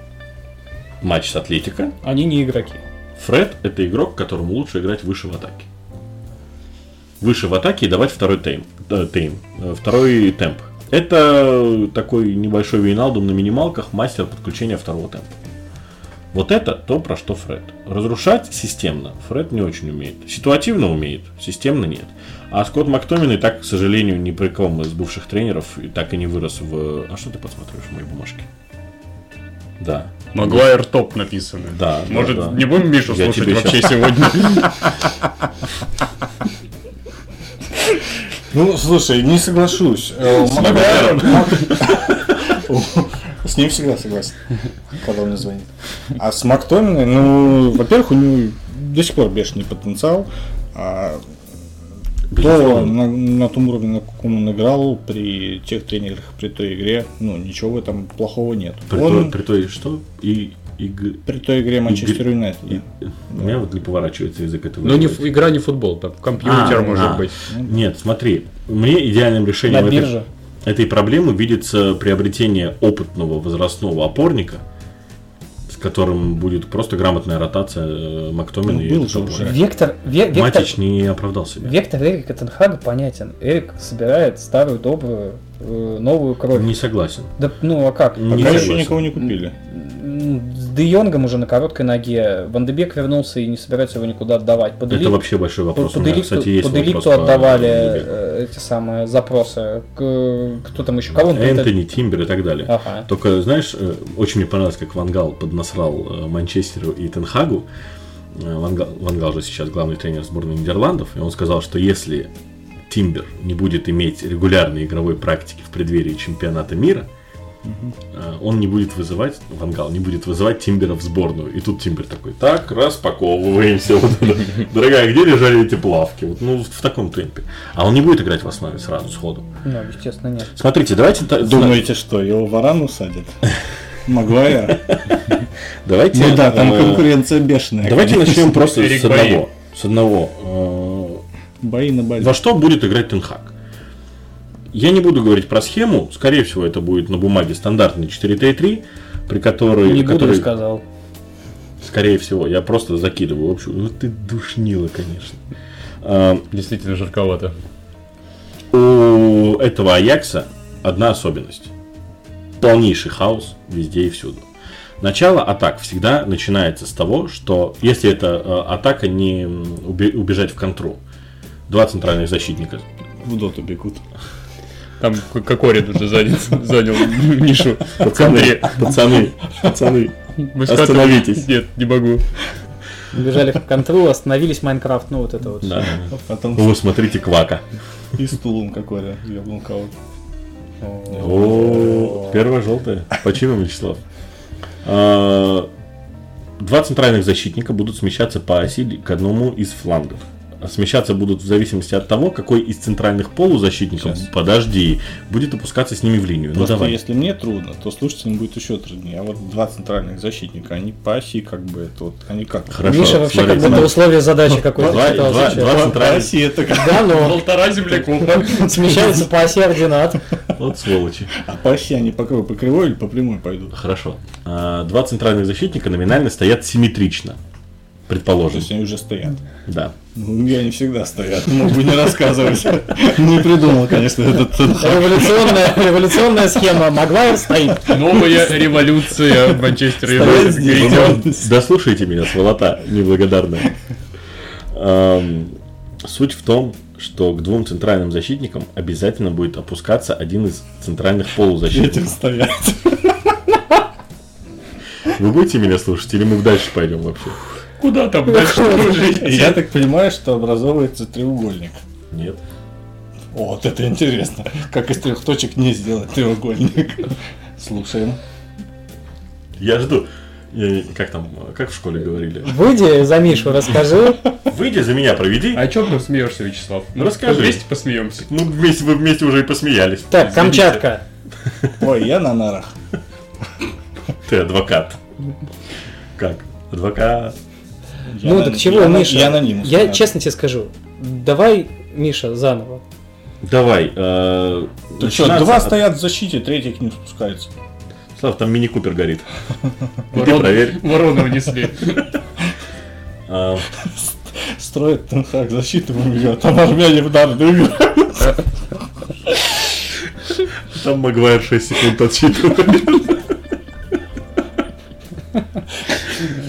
матч с Атлетико, Они не игроки. Фред это игрок, которому лучше играть выше в атаке. Выше в атаке и давать второй тейм, э, тейм, э, второй темп. Это такой небольшой Вейналдум на минималках, мастер подключения второго темпа. Вот это то, про что Фред. Разрушать системно Фред не очень умеет. Ситуативно умеет, системно нет. А Скотт Мактомин и так, к сожалению, ни при ком из бывших тренеров и так и не вырос в... А что ты подсматриваешь в моей бумажке? Да. Магуайр топ написано. Да, да, Может, да. не будем Мишу Я слушать вообще сегодня? Ну, слушай, не соглашусь. Э, С ним всегда согласен, когда он мне звонит. А с Мактоминой, ну, во-первых, у него до сих пор бешеный потенциал. А то на, на том уровне, на каком он играл, при тех тренерах, при той игре, ну, ничего в этом плохого нет. При, он той, при той что? И, и, г- при той игре Манчестер Юнайтед. и- у меня вот не поворачивается язык этого. Ну, не ф- игра не футбол, там компьютер А, может а. быть. Нет, смотри, мне идеальным решением этой, этой проблемы видится приобретение опытного возрастного опорника, с которым будет просто грамотная ротация э, Мактомина Ну, и был же уже. Вектор, ве- вектор, Матич не оправдал себя. вектор Эрика Тенхага понятен. Эрик собирает старую, добрую, э, новую кровь. Не согласен. Да, ну а как? Не Пока согласен. еще никого не купили. С Де Йонгом уже на короткой ноге. Ван де Бек вернулся и не собирается его никуда отдавать. Под Это Элит- вообще большой вопрос. под Элиту- кстати, есть под Элиту отдавали э, эти самые запросы. К- кто там еще? Кого он Энтони, Тимбер и так далее. Ага. Только, знаешь, э, очень мне понравилось, как Вангал поднасрал э, Манчестеру и Тенхагу. Вангал, Вангал же сейчас главный тренер сборной Нидерландов, и он сказал, что если Тимбер не будет иметь регулярной игровой практики в преддверии чемпионата мира, э, он не будет вызывать, Вангал не будет вызывать Тимбера в сборную. И тут Тимбер такой, так, распаковываемся. Дорогая, где лежали эти плавки? Вот, ну, в таком темпе. А он не будет играть в основе сразу, сходу. Ну, естественно, нет. Смотрите, давайте... та- Думаете, что его варан усадят? Магуайра? Давайте... Ну да, там э, конкуренция бешеная. Давайте начнем просто с одного. С одного. Бои на Э, Бали. Во что будет играть Тенхак? Я не буду говорить про схему. Скорее всего, это будет на бумаге стандартный 4Т3, при которой... Не буду, который- сказал. Скорее всего, я просто закидываю общую. Ну ты душнила, конечно. А, Действительно жарковато. У этого Аякса одна особенность. Полнейший хаос везде и всюду. Начало атак всегда начинается с того, что если это э, атака не убежать в контру, два центральных защитника. В доту бегут. Там Кокорин уже занял, занял нишу Пацаны, пацаны, пацаны. Остановитесь. Нет, не могу. Бежали в контру, остановились Майнкрафт, ну вот это вот. Да. Потом О, смотрите, квака. и стулом какой-то ёбнул кого-то. О, первая желтая. Почему, Вячеслав? А, Два центральных защитника будут смещаться по оси к одному из флангов. Смещаться будут в зависимости от того, какой из центральных полузащитников, Сейчас. подожди, будет опускаться с ними в линию. Ну Просто давай. если мне трудно, то слушателям будет еще труднее. А вот два центральных защитника, они по оси как бы это вот, они как? Хорошо, Миша вообще смотрите, как будто смотрите. условия задачи какой-то Два- читал два- сейчас. два По центральных. оси это как? Да, ну, Полтора земляков. смещаются по оси ординат. Вот сволочи. А по оси они по? По кривой или по прямой пойдут? Хорошо. А, Два центральных защитника номинально стоят симметрично. То Предположим. есть они уже стоят. Да. Ну, у меня они всегда стоят. Мог бы не рассказывать. Не придумал, конечно, этот. Революционная, революционная схема. Магуайр стоит. Новая революция в Манчестер Юнайтед грядет. Дослушайте меня, сволота неблагодарная. Суть в том, что к двум центральным защитникам обязательно будет опускаться один из центральных Этим полузащитников. стоят. Вы будете меня слушать или мы дальше пойдем вообще? Куда там дальше кружить? Я так понимаю, что образовывается треугольник. Нет. О, вот это интересно. Как из трех точек не сделать треугольник. Слушаем. Я жду. Я- как там, как в школе говорили? Выйди за Мишу, расскажи. Выйди за меня, проведи. А чё ты смеешься, Вячеслав? Ну, расскажи. Вместе посмеемся. Ну, вместе, вы вместе уже и посмеялись. Так, Камчатка. Ой, я на нарах. Ты адвокат. Как? Адвокат. Я Ну на- так чего, я на- Миша? Я анонимус. Я да. честно тебе скажу. Давай, Миша, заново. Давай. э, Ты что, два от- стоят в защите, третий к ним спускается. Слав, там мини-купер горит. Иди проверь. Ворону унесли. А, Строят Тенхак защиту, а там армяне в играют. Там Магуайр 6 секунд отсчитывает.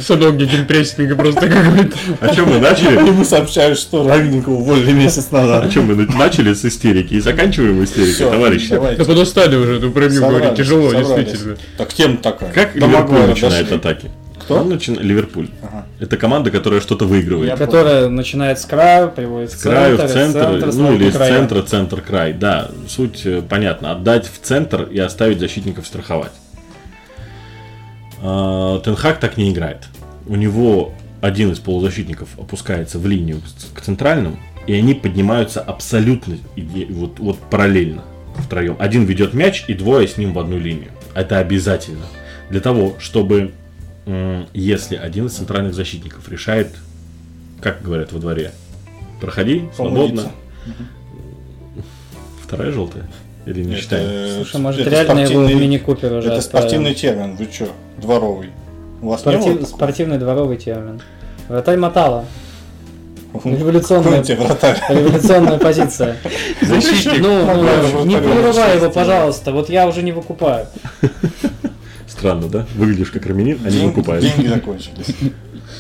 Садок гегенпрессинга просто какой-то. О чем мы начали? Ему сообщают, что Рагненко уволили месяц О назад. чем мы на- начали с истерики и заканчиваем истерикой, товарищи? Да подустали уже, ну про говорить тяжело, действительно. Так тема такая. Как Ливерпуль начинает атаки? Кто? Он начи- Ливерпуль. Ага. Это команда, которая что-то выигрывает. Я Которая начинает с края, приводит в С краю в центр, из центр, центра ну или из краям. центра центр-край. Да, суть э, понятна. Отдать в центр и оставить защитников страховать. А, Тенхак так не играет. У него один из полузащитников опускается в линию к- центральным, и они поднимаются абсолютно вот, вот параллельно втроем. Один ведет мяч, и двое с ним в одну линию. Это обязательно. Для того, чтобы если один из центральных защитников решает, как говорят во дворе, проходи свободно. Помолиться. Вторая желтая? Или не Это- считаем? Слушай, может это реально его в мини-купер уже Это спортивный термин, вы чё, дворовый? У вас не было Спортив- такого? Спортивный дворовый термин. Вратарь мотала. Революционная, революционная позиция. Защитник. Ну, ну, Магуайр не прерывай его, пожалуйста. Вот я уже не выкупаю. Странно, да? Выглядишь как армянин, а не выкупаешь. Деньги закончились.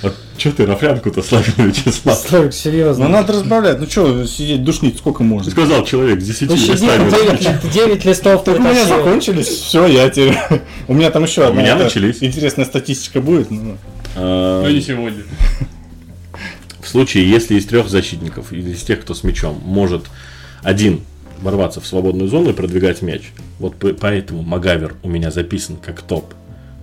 Вот что ты рафлянку-то славил, Вячеслав? Славик, серьезно. Ну надо разбавлять. Ну что, сидеть душнить сколько Ты можно? сказал человек с 10 Пощади, листами. 9, листов Так у меня закончились, все, я теперь... У меня там еще У одна меня эта начались. интересная статистика будет. ну. А, Но не сегодня. В случае, если из трех защитников или из тех, кто с мячом, может один ворваться в свободную зону и продвигать мяч. Вот по- поэтому Магавер у меня записан как топ.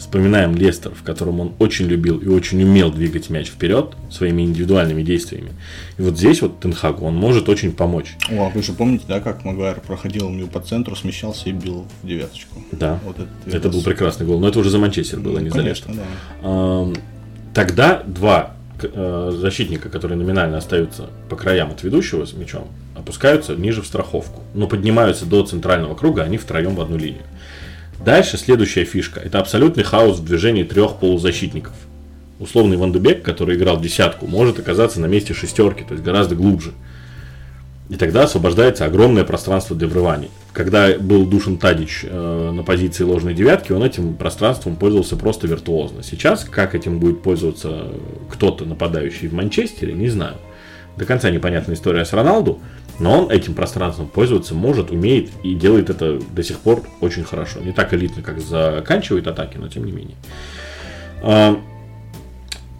Вспоминаем Лестер, в котором он очень любил и очень умел двигать мяч вперед своими индивидуальными действиями. И вот здесь вот Тенхагу он может очень помочь. О, а вы же помните, да, как Магуайр проходил у него по центру, смещался и бил в девяточку? Да. Вот это, Это был прекрасный гол. Но это уже за Манчестер было, а не за Лестер. да. Тогда два э, защитника, которые номинально остаются по краям от ведущего с мячом, опускаются ниже в страховку. Но поднимаются до центрального круга, они втроем в одну линию. Дальше следующая фишка. Это абсолютный хаос в движении трех полузащитников. Условный Ван де Бек, который играл десятку, может оказаться на месте шестерки, то есть гораздо глубже. И тогда освобождается огромное пространство для врываний. Когда был Душин Тадич э, на позиции ложной девятки, он этим пространством пользовался просто виртуозно. Сейчас, как этим будет пользоваться кто-то нападающий в Манчестере, не знаю. До конца непонятная история с Роналду, но он этим пространством пользоваться может, умеет и делает это до сих пор очень хорошо. Не так элитно, как заканчивает атаки, но тем не менее. А,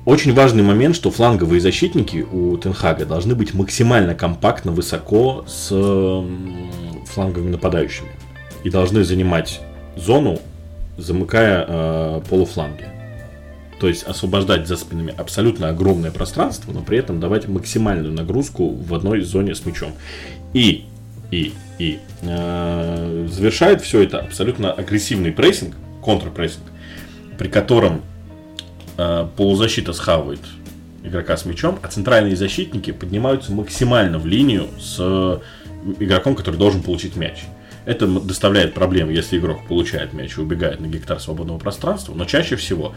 очень важный момент, что фланговые защитники у Тенхага должны быть максимально компактно высоко с фланговыми нападающими. И должны занимать зону, замыкая э, полуфланги. То есть освобождать за спинами абсолютно огромное пространство, но при этом давать максимальную нагрузку в одной зоне с мячом. И, и, и э, завершает все это абсолютно агрессивный прессинг, контрпрессинг, при котором э, полузащита схавает игрока с мячом, а центральные защитники поднимаются максимально в линию с э, игроком, который должен получить мяч. Это доставляет проблемы, если игрок получает мяч и убегает на гектар свободного пространства, но чаще всего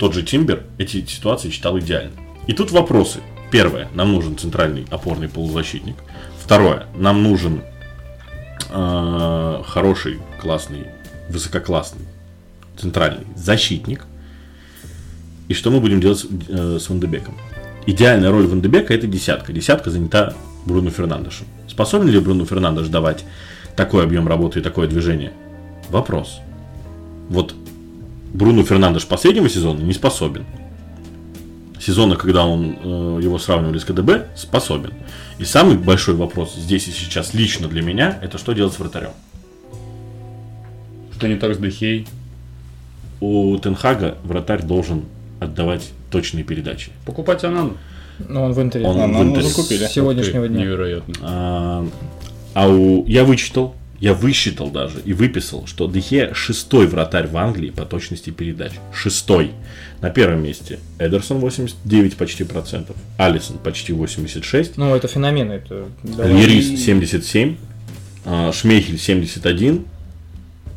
тот же Тимбер эти ситуации читал идеально. И тут вопросы. Первое, нам нужен центральный опорный полузащитник. Второе, нам нужен э, хороший, классный, высококлассный центральный защитник. И что мы будем делать с, э, с Вандебеком? Идеальная роль Вандебека это десятка. Десятка занята Бруно Фернандешем. Способен ли Бруно Фернандеш давать такой объем работы и такое движение? Вопрос. Вот Бруно Фернандеш последнего сезона не способен. Сезона, когда он э, его сравнивали с КДБ, способен. И самый большой вопрос здесь и сейчас лично для меня, это что делать с вратарем. Что не так с Дехей? У Тенхага вратарь должен отдавать точные передачи. Покупать Анану. Ну, он в интере. Он в нам Интере. уже купили. С сегодняшнего дня. Невероятно. А, а у я вычитал, я высчитал даже и выписал, что Дехе шестой вратарь в Англии по точности передач. Шестой. На первом месте Эдерсон 89 почти процентов, Алисон почти 86, Ну, это феномен. Это. Льерис 77, а, Шмейхель 71,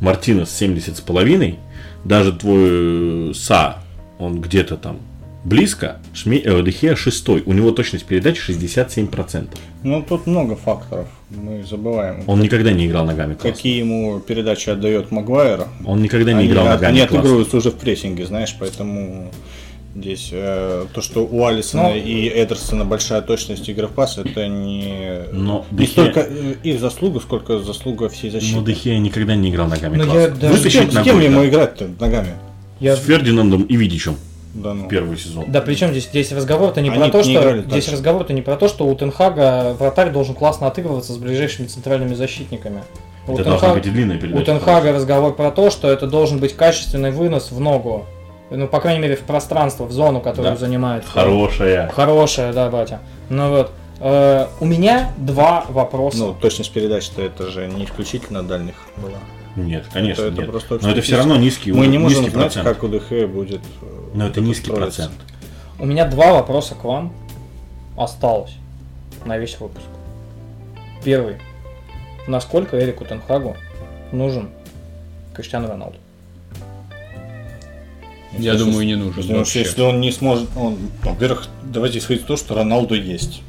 Мартинес 70 с половиной, даже твой э, Са, он где-то там близко, Шме... э, Дехе шестой, у него точность передач 67%. Ну, тут много факторов. Мы забываем. Он никогда не играл ногами классно. Какие ему передачи отдает Магуайр. Он никогда не Они, играл ногами они классно. отыгрываются уже в прессинге, знаешь, поэтому здесь э, то, что у Алисона Ну. и Эдерсона большая точность игры в пас, это не, Но не Дехе- столько э, их заслуга, сколько заслуга всей защиты. Но Дехе никогда не играл ногами Ну, классно. я даже- с Вытащить кем, с кем да. ему играть-то ногами? Я... С Фердинандом и Видичем Да, ну. первый сезон. Да, причем здесь, здесь разговор-то не Они про то, не что здесь разговор-то не про то, что у Тенхага вратарь должен классно отыгрываться с ближайшими центральными защитниками. У, Это Тенхага- быть длинная у передача. Тенхага разговор про то, что это должен быть качественный вынос в ногу. Ну, по крайней мере, в пространство, в зону, которую Да. занимает. Хорошая. Хорошая, да, батя. Ну вот. Э, у меня два вопроса. Ну, точность передач-то это же не исключительно дальних была. Нет, конечно, Это- это нет. просто Но это все равно низкий Мы не можем низкий знать, процент. как у ДХ будет. Но это низкий процент. У меня два вопроса к вам осталось на весь выпуск. Первый. Насколько Эрику Тенхагу нужен Криштиану Роналду? Я Если- думаю, не нужен Потому что вообще. если он не сможет, он, во-первых, давайте исходить из того, что Роналду есть.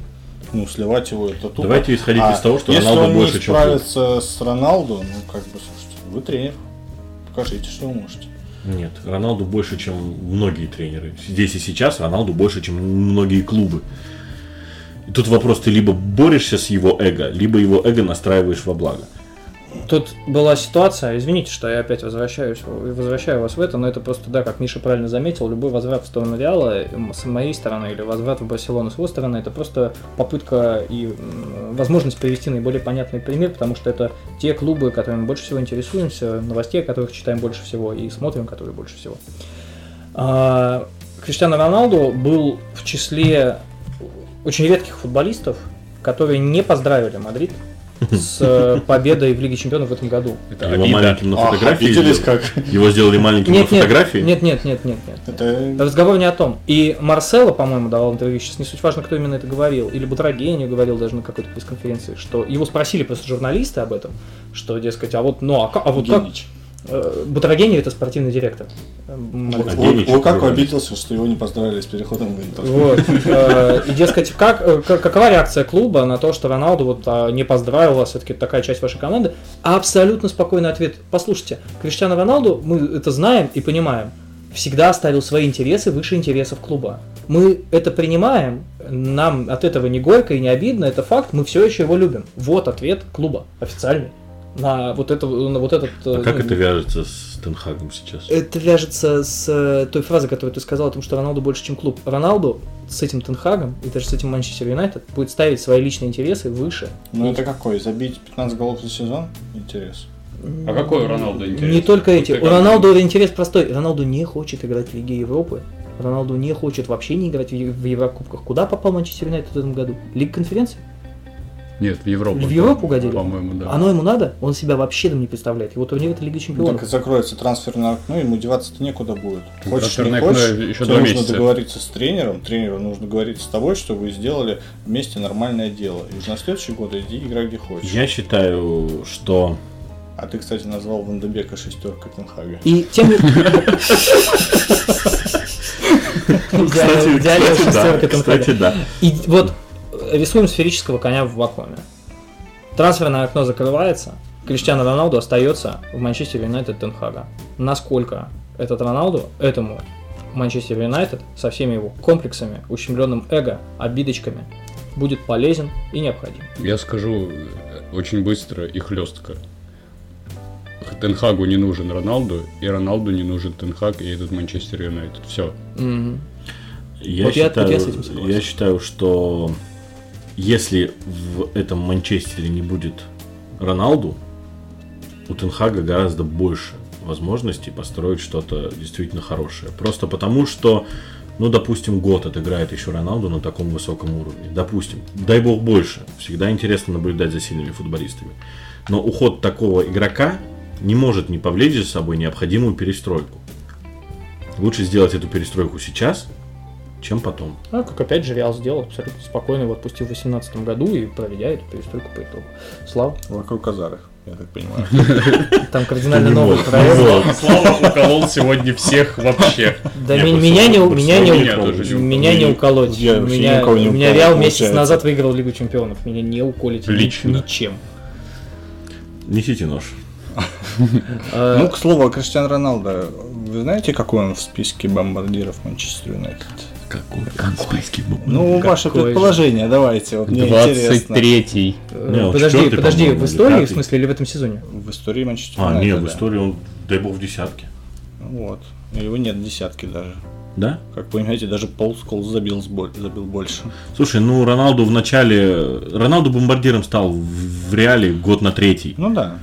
Ну, сливать его это тупо. Давайте исходить А из того, что если Роналду он больше, не чем справится с Роналду, ну, как бы, слушайте, вы тренер. Покажите, что вы можете. Нет, Роналду больше, чем многие тренеры. Здесь и сейчас Роналду больше, чем многие клубы. И тут вопрос, ты либо борешься с его эго, либо его эго настраиваешь во благо. Тут была ситуация, извините, что я опять возвращаюсь, возвращаю вас в это, но это просто, да, как Миша правильно заметил, любой возврат в сторону Реала с моей стороны или возврат в Барселону с его стороны, это просто попытка и возможность привести наиболее понятный пример, потому что это те клубы, которыми больше всего интересуемся, новостей, которых читаем больше всего и смотрим, которые больше всего. А, Криштиано Роналду был в числе очень редких футболистов, которые не поздравили Мадрид с э, победой в Лиге Чемпионов в этом году. Это Его обида. маленьким на А, фотографии. сделали. как? Его сделали маленьким на Нет, нет, фотографии. нет, нет, нет, нет, нет. Это Разговор не о том. И Марсело, по-моему, давал интервью, сейчас не суть важно, кто именно это говорил, или Бутрагению говорил даже на какой-то пресс-конференции, что его спросили просто журналисты об этом, что, дескать, а вот, ну, а, а вот как... Генич. Э, Бутрагению это спортивный директор. э, Лукаку журналист. обиделся, что его не поздравили с переходом в Интер. Вот. Э, И, дескать, как, э, как- какова реакция клуба на то, что Роналду вот а, не поздравил вас, все-таки такая часть вашей команды? Абсолютно спокойный ответ. Послушайте, Криштиано Роналду, мы это знаем и понимаем, всегда ставил свои интересы выше интересов клуба. Мы это принимаем, нам от этого не горько и не обидно, это факт, мы все еще его любим. Вот ответ клуба официальный на вот, это, на вот этот... А э, как ну, это вяжется с Тенхагом сейчас? это вяжется с э, той фразой, которую ты сказал о том, что Роналду больше, чем клуб. Роналду с этим Тенхагом и даже с этим Манчестер Юнайтед будет ставить свои личные интересы выше. Ну это какой? Забить 15 голов за сезон? Интерес. А какой у Роналду интерес? Не только эти. У Роналду интерес простой. Роналду не хочет играть в Лиге Европы. Роналду не хочет вообще не играть в Еврокубках. Куда попал Манчестер Юнайтед в этом году? Лига конференции? Нет, в Европу. В Европу угодили? По-моему, да. Оно ему надо? Он себя вообще там не представляет. Его турнир это Лига Ну, Чемпионов. так и закроется трансферное окно, ему деваться-то некуда будет. Хочешь, не хочешь, еще тебе нужно месяца. договориться с тренером, тренеру нужно говорить с тобой, чтобы вы сделали вместе нормальное дело. И уже на следующий год иди играй где хочешь. Я считаю, что А ты, кстати, назвал Вандебека шестеркой Тенхага. И тем кстати, да. И вот рисуем сферического коня в вакууме. Трансферное окно закрывается, Криштиано Роналду остается в Манчестер Юнайтед Тенхага. Насколько этот Роналду этому Манчестер Юнайтед со всеми его комплексами, ущемленным эго, обидочками будет полезен и необходим. Я скажу э, очень быстро и хлестко. Тенхагу не нужен Роналду, и Роналду не нужен Тенхаг и этот Манчестер Юнайтед. Все. Я, Вот я- считаю, вот я с этим согласен. я считаю, что если в этом Манчестере не будет Роналду, у Тенхага гораздо больше возможностей построить что-то действительно хорошее. Просто потому, что, ну, допустим, год отыграет еще Роналду на таком высоком уровне. Допустим. Дай бог больше. Всегда интересно наблюдать за сильными футболистами. Но уход такого игрока не может не повлечь за собой необходимую перестройку. Лучше сделать эту перестройку сейчас, чем потом. А как опять же Реал сделал абсолютно спокойно, его отпустил в 2018 году и проведя эту перестройку по итогу. Слава, Вокруг Казарых, я так понимаю. там кардинально новый проект. Вот. Слава уколол сегодня всех вообще. Да меня не, меня не, меня не меня не уколоть. Меня, Реал месяц назад выиграл Лигу Чемпионов. Меня не уколите ничем. Несите нож. Э, Ну, к слову, о Криштиану Роналдо. Вы знаете, какой он в списке бомбардиров Манчестер Юнайтед? Какой английский Ну, ваше Какой же? предположение, давайте, вот мне интересно. 23-й. э, подожди, четвертый, подожди, в истории, в смысле, или в этом сезоне? В истории Манчестер А, нет, в истории он, дай бог, в десятке. Вот. Его нет десятки даже. Да? Как понимаете, даже Пол Сколс забил, забил больше. Слушай, ну Роналду в начале... Роналду бомбардиром стал в, реале год на третий. Ну да.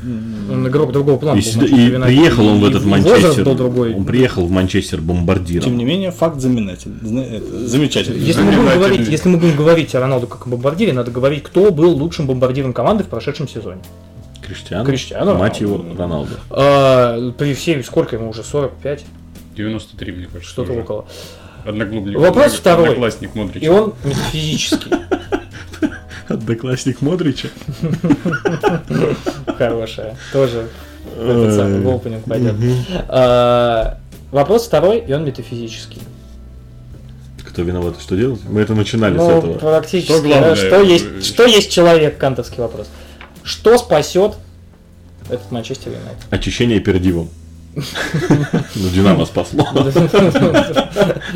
Он игрок другого плана. И, был и приехал он в этот и Манчестер. был другой. Он приехал в Манчестер Тем бомбардиром. не менее, факт знаменатель. Зна- это, замечательный. Если мы, будем Знаменательный. говорить, если мы будем говорить о Роналду как о бомбардире, надо говорить, кто был лучшим бомбардиром команды в прошедшем сезоне. Криштиану. Криштиану Мать его, Роналду. Роналду. А, при всей, сколько ему уже, 45, 93, мне кажется. что-то уже. около. Одноклубник. Вопрос второй. Одноклассник Модрич. И он метафизический. Одноклассник Модрича. Хорошая. Тоже этот самый в опенинг пойдет. А, Вопрос второй, и он метафизический. Кто виноват, что делать? Мы это начинали с Ну, этого. практически. Что главное, Что есть, что есть человек, кантовский вопрос. Что спасет этот Манчестер Юнайтед? Очищение пердивом. Ну, Динамо спасло.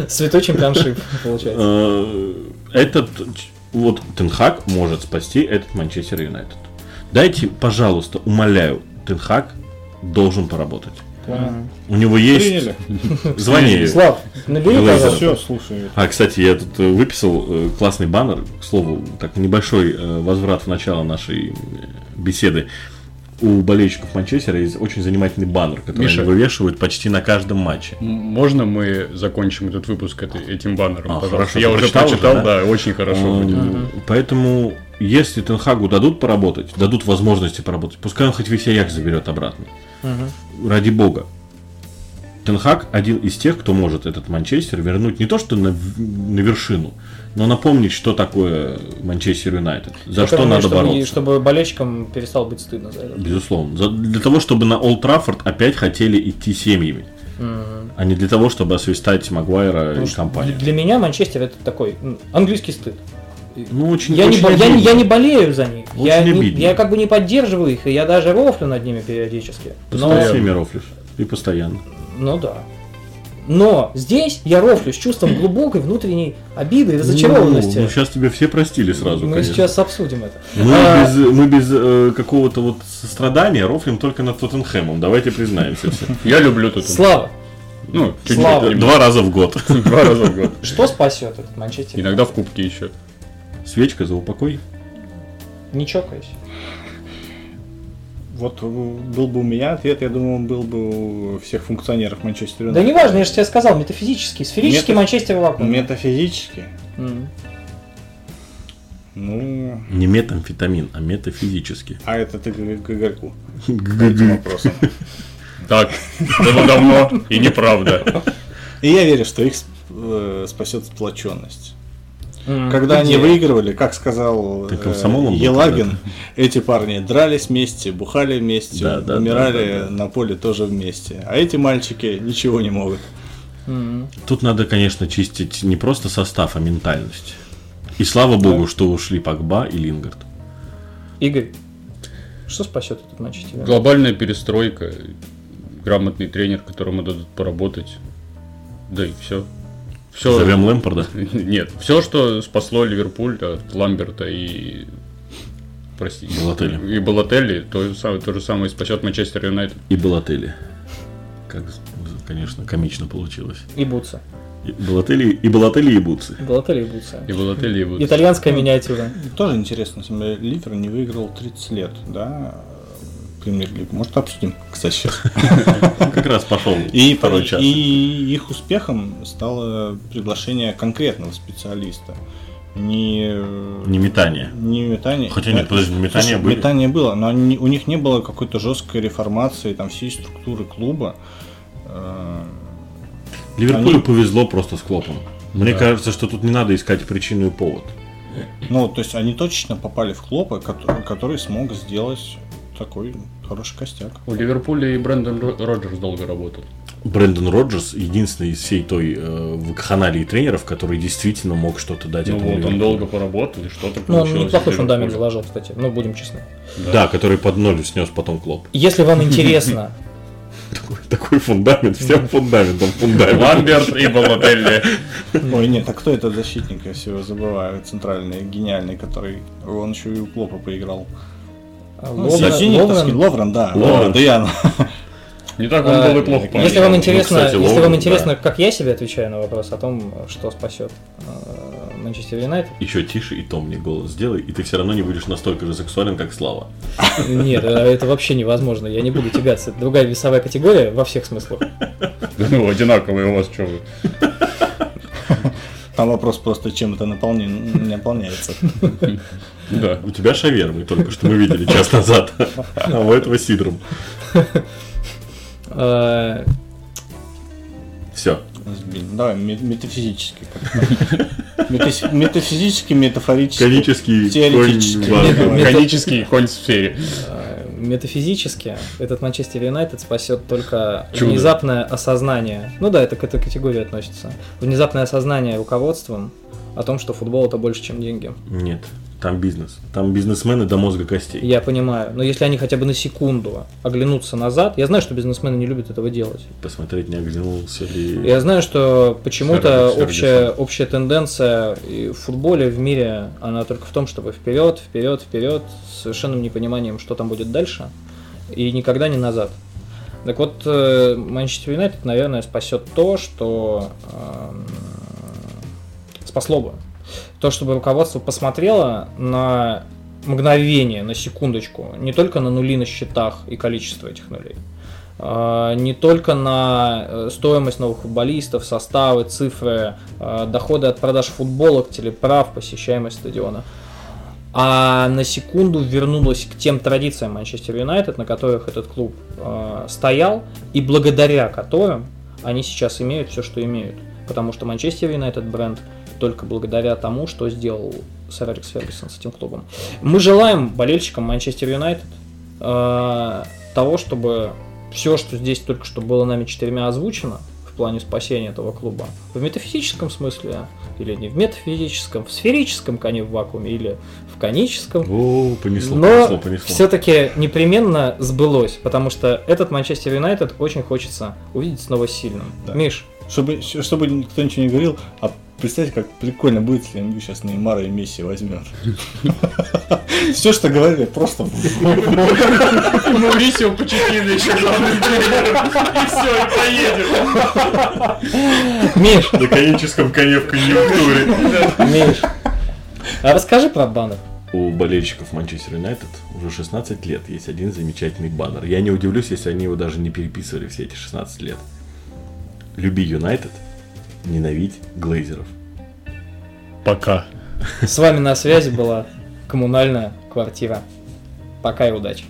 Святой чемпионшип, получается. Э, Этот, вот Тенхак может спасти этот Манчестер Юнайтед. Дайте, пожалуйста, умоляю, Тенхак должен поработать. У него есть... Приняли. Звони. Слав, набери, пожалуйста. Все, слушаю. А, кстати, я тут э, выписал э, классный баннер. К слову, так небольшой возврат в начало нашей беседы. У болельщиков Манчестера есть очень занимательный баннер, который Миша. они вывешивают почти на каждом матче. Можно мы закончим этот выпуск этим баннером, А, пожалуйста? хорошо, Я уже прочитал прочитал, уже, да? да, очень хорошо. будет. М, Поэтому, если Тенхагу дадут поработать, дадут возможности поработать, пускай он хоть весь Аякс заберет обратно. Ради бога. Тенхаг один из тех, кто может этот Манчестер вернуть не то что на, на вершину, но напомнить, что такое Манчестер Юнайтед. За что думаю, надо чтобы, бороться. чтобы болельщикам перестало быть стыдно за это. Безусловно. За- для того, чтобы на Олд Траффорд опять хотели идти семьями, Мгм. а не для того, чтобы освистать Магуайра Потому и компанию. Для меня Манчестер это такой м, английский стыд. Ну, очень, Я не, очень бо- я, не, я не болею за них. Очень Я, не- я как бы не поддерживаю их, и я даже рофлю над ними периодически. Ты Но, всеми рофлишь. И постоянно. ну да. Но здесь я рофлю с чувством глубокой внутренней обиды и разочарованности. Ну, ну, сейчас тебе все простили сразу, Мы конечно. сейчас обсудим это. Мы А, без, мы без э, какого-то вот сострадания рофлим только над Тоттенхэмом. Давайте признаемся все. Я люблю тут. Слава, Ну, чуть-чуть. Слава. немного. Два раза в год. Два раза в год. что спасет этот Манчестер? Иногда в кубке еще. Свечка за упокой. Не чокаясь. Вот э, был бы у меня ответ, я думаю, он был бы у всех функционеров Манчестер Да Юнайтед. неважно, я же тебе сказал, метафизический, сферический Мета- Манчестер вакуум. Метафизически. М. Ну, Не метамфетамин, а метафизически. а это ты к этим вопросам. Так, было давно и неправда. И я верю, что их э, спасет сплоченность. М. Когда они выигрывали, как сказал Ты э, комсомолом Елагин, эти парни дрались вместе, бухали вместе, Да, да, умирали да, да, да. на поле тоже вместе. А эти мальчики ничего не могут. Тут надо, конечно, чистить не просто состав, а ментальность. И слава богу, что ушли Пакба и Лингард. Игорь, что спасет этот Манчестер? Юнайтед? Глобальная перестройка, грамотный тренер, которому дадут поработать. Да и все. Все. Зовем Лэмпорда. Нет, все, что спасло Ливерпуль от Ламберта и простите, Балотелли. и Балотелли, то, же самое- то же самое спасет Манчестер Юнайтед. И Балотелли. Как, конечно, комично получилось. И Бутса. И Балотелли, и Балотелли, и Буци. Балотелли и Бутса. И Балотелли, и вот. Итальянская миниатюра. Тоже интересно, Ливер не выиграл 30 лет, да, премьер-лигу. Может, обсудим, кстати, сейчас. Как раз пошел И, второй час. и их успехом стало приглашение конкретного специалиста. Не, Не метание. не метание. Хотя нет, подожди, метания Слушай, были. Метание было, но они- у них не было какой-то жесткой реформации там всей структуры клуба. Э, Ливерпулю Они- повезло просто с Клопом. Мне кажется, что тут не надо искать причину и повод. Ну, то есть они точно попали в клопа, который, который смог сделать такой хороший костяк. У Ливерпуля и Брэндон Ро- Роджерс долго работал. Брэндон Роджерс единственный из всей той э, вакханалии тренеров, который действительно мог что-то дать Ну этому вот, он долго поработал, и что-то Ну, он неплохой фундамент заложил, кстати. Ну, будем честны. Да, который под ноль снес потом Клоп. Если вам интересно, Такой, такой фундамент, всем фундаментом фундамент. Ламберт и Балотелли. Ой, нет, а кто этот защитник, я всего забываю, центральный, гениальный, который, он еще и у Клопа поиграл. Ловрен- Зенитовский, Ловрен- Ловрен, да, Ловрен. Да я. Не так он А, был и плохо Если вам интересно, кстати, если вам интересно, как я себе отвечаю на вопрос о том, что спасет э, Манчестер Юнайтед, Еще тише и томный голос сделай, и ты все равно не будешь настолько же сексуален, как Слава. нет, это вообще невозможно. Я не буду тягаться. Это другая весовая категория во всех смыслах. Да Ну, одинаковые у вас, что вы. Там вопрос просто, чем это наполняется. Да. У тебя шавермы, только что мы видели час назад, а у этого сидром. Э, Все. Давай, ме- метафизически. Метафизически, метафорически. Конический Теоретически. конь важный. Мета- Конический конь в сфере. э, Метафизически этот Манчестер Юнайтед спасет только Чудо. внезапное осознание. Ну да, это к этой категории относится. Внезапное осознание руководством о том, что футбол это больше, чем деньги. Нет. Там бизнес. Там бизнесмены до мозга костей. Я понимаю. Но если они хотя бы на секунду оглянутся назад, я знаю, что бизнесмены не любят этого делать. Посмотреть, не оглянулся ли... Я знаю, что почему-то общая, общая тенденция в футболе, в мире, она только в том, чтобы вперед, вперед, вперед, с совершенным непониманием, что там будет дальше, и никогда не назад. Так вот, э, Манчестер Юнайтед, наверное, спасет то, что эм, спасло бы. То, чтобы руководство посмотрело на мгновение, на секундочку, не только на нули на счетах и количество этих нулей, а, не только на э, стоимость новых футболистов, составы, цифры, э, доходы от продаж футболок, телеправ, посещаемость стадиона, а на секунду вернулась к тем традициям Манчестер Юнайтед, на которых этот клуб э, стоял, и благодаря которым они сейчас имеют все, что имеют. Потому что Манчестер Юнайтед бренд только благодаря тому, что сделал сэр Алекс Фергюсон с этим клубом. Мы желаем болельщикам Манчестер Юнайтед э, того, чтобы все, что здесь только что было нами четырьмя озвучено в плане спасения этого клуба, в метафизическом смысле, или не в метафизическом, в сферическом коне в вакууме, или в коническом, О, понесло, но понесло, понесло. все-таки непременно сбылось, потому что этот Манчестер Юнайтед очень хочется увидеть снова сильным. Да. Миш, Чтобы, чтобы никто ничего не говорил, а представьте, как прикольно будет, если МЮ сейчас Неймара и Месси возьмет. Все, что говорили, просто Маурисио Почетино еще главным тренером. И все, и поедем. Миш, На коническом коне в конъюнктуре. Миш, а расскажи про баннер. У болельщиков Манчестер Юнайтед уже 16 лет есть один замечательный баннер. Я не удивлюсь, если они его даже не переписывали все эти 16 лет. Люби Юнайтед, ненавидь Глейзеров. Пока. С вами на связи была коммунальная квартира. Пока и удачи.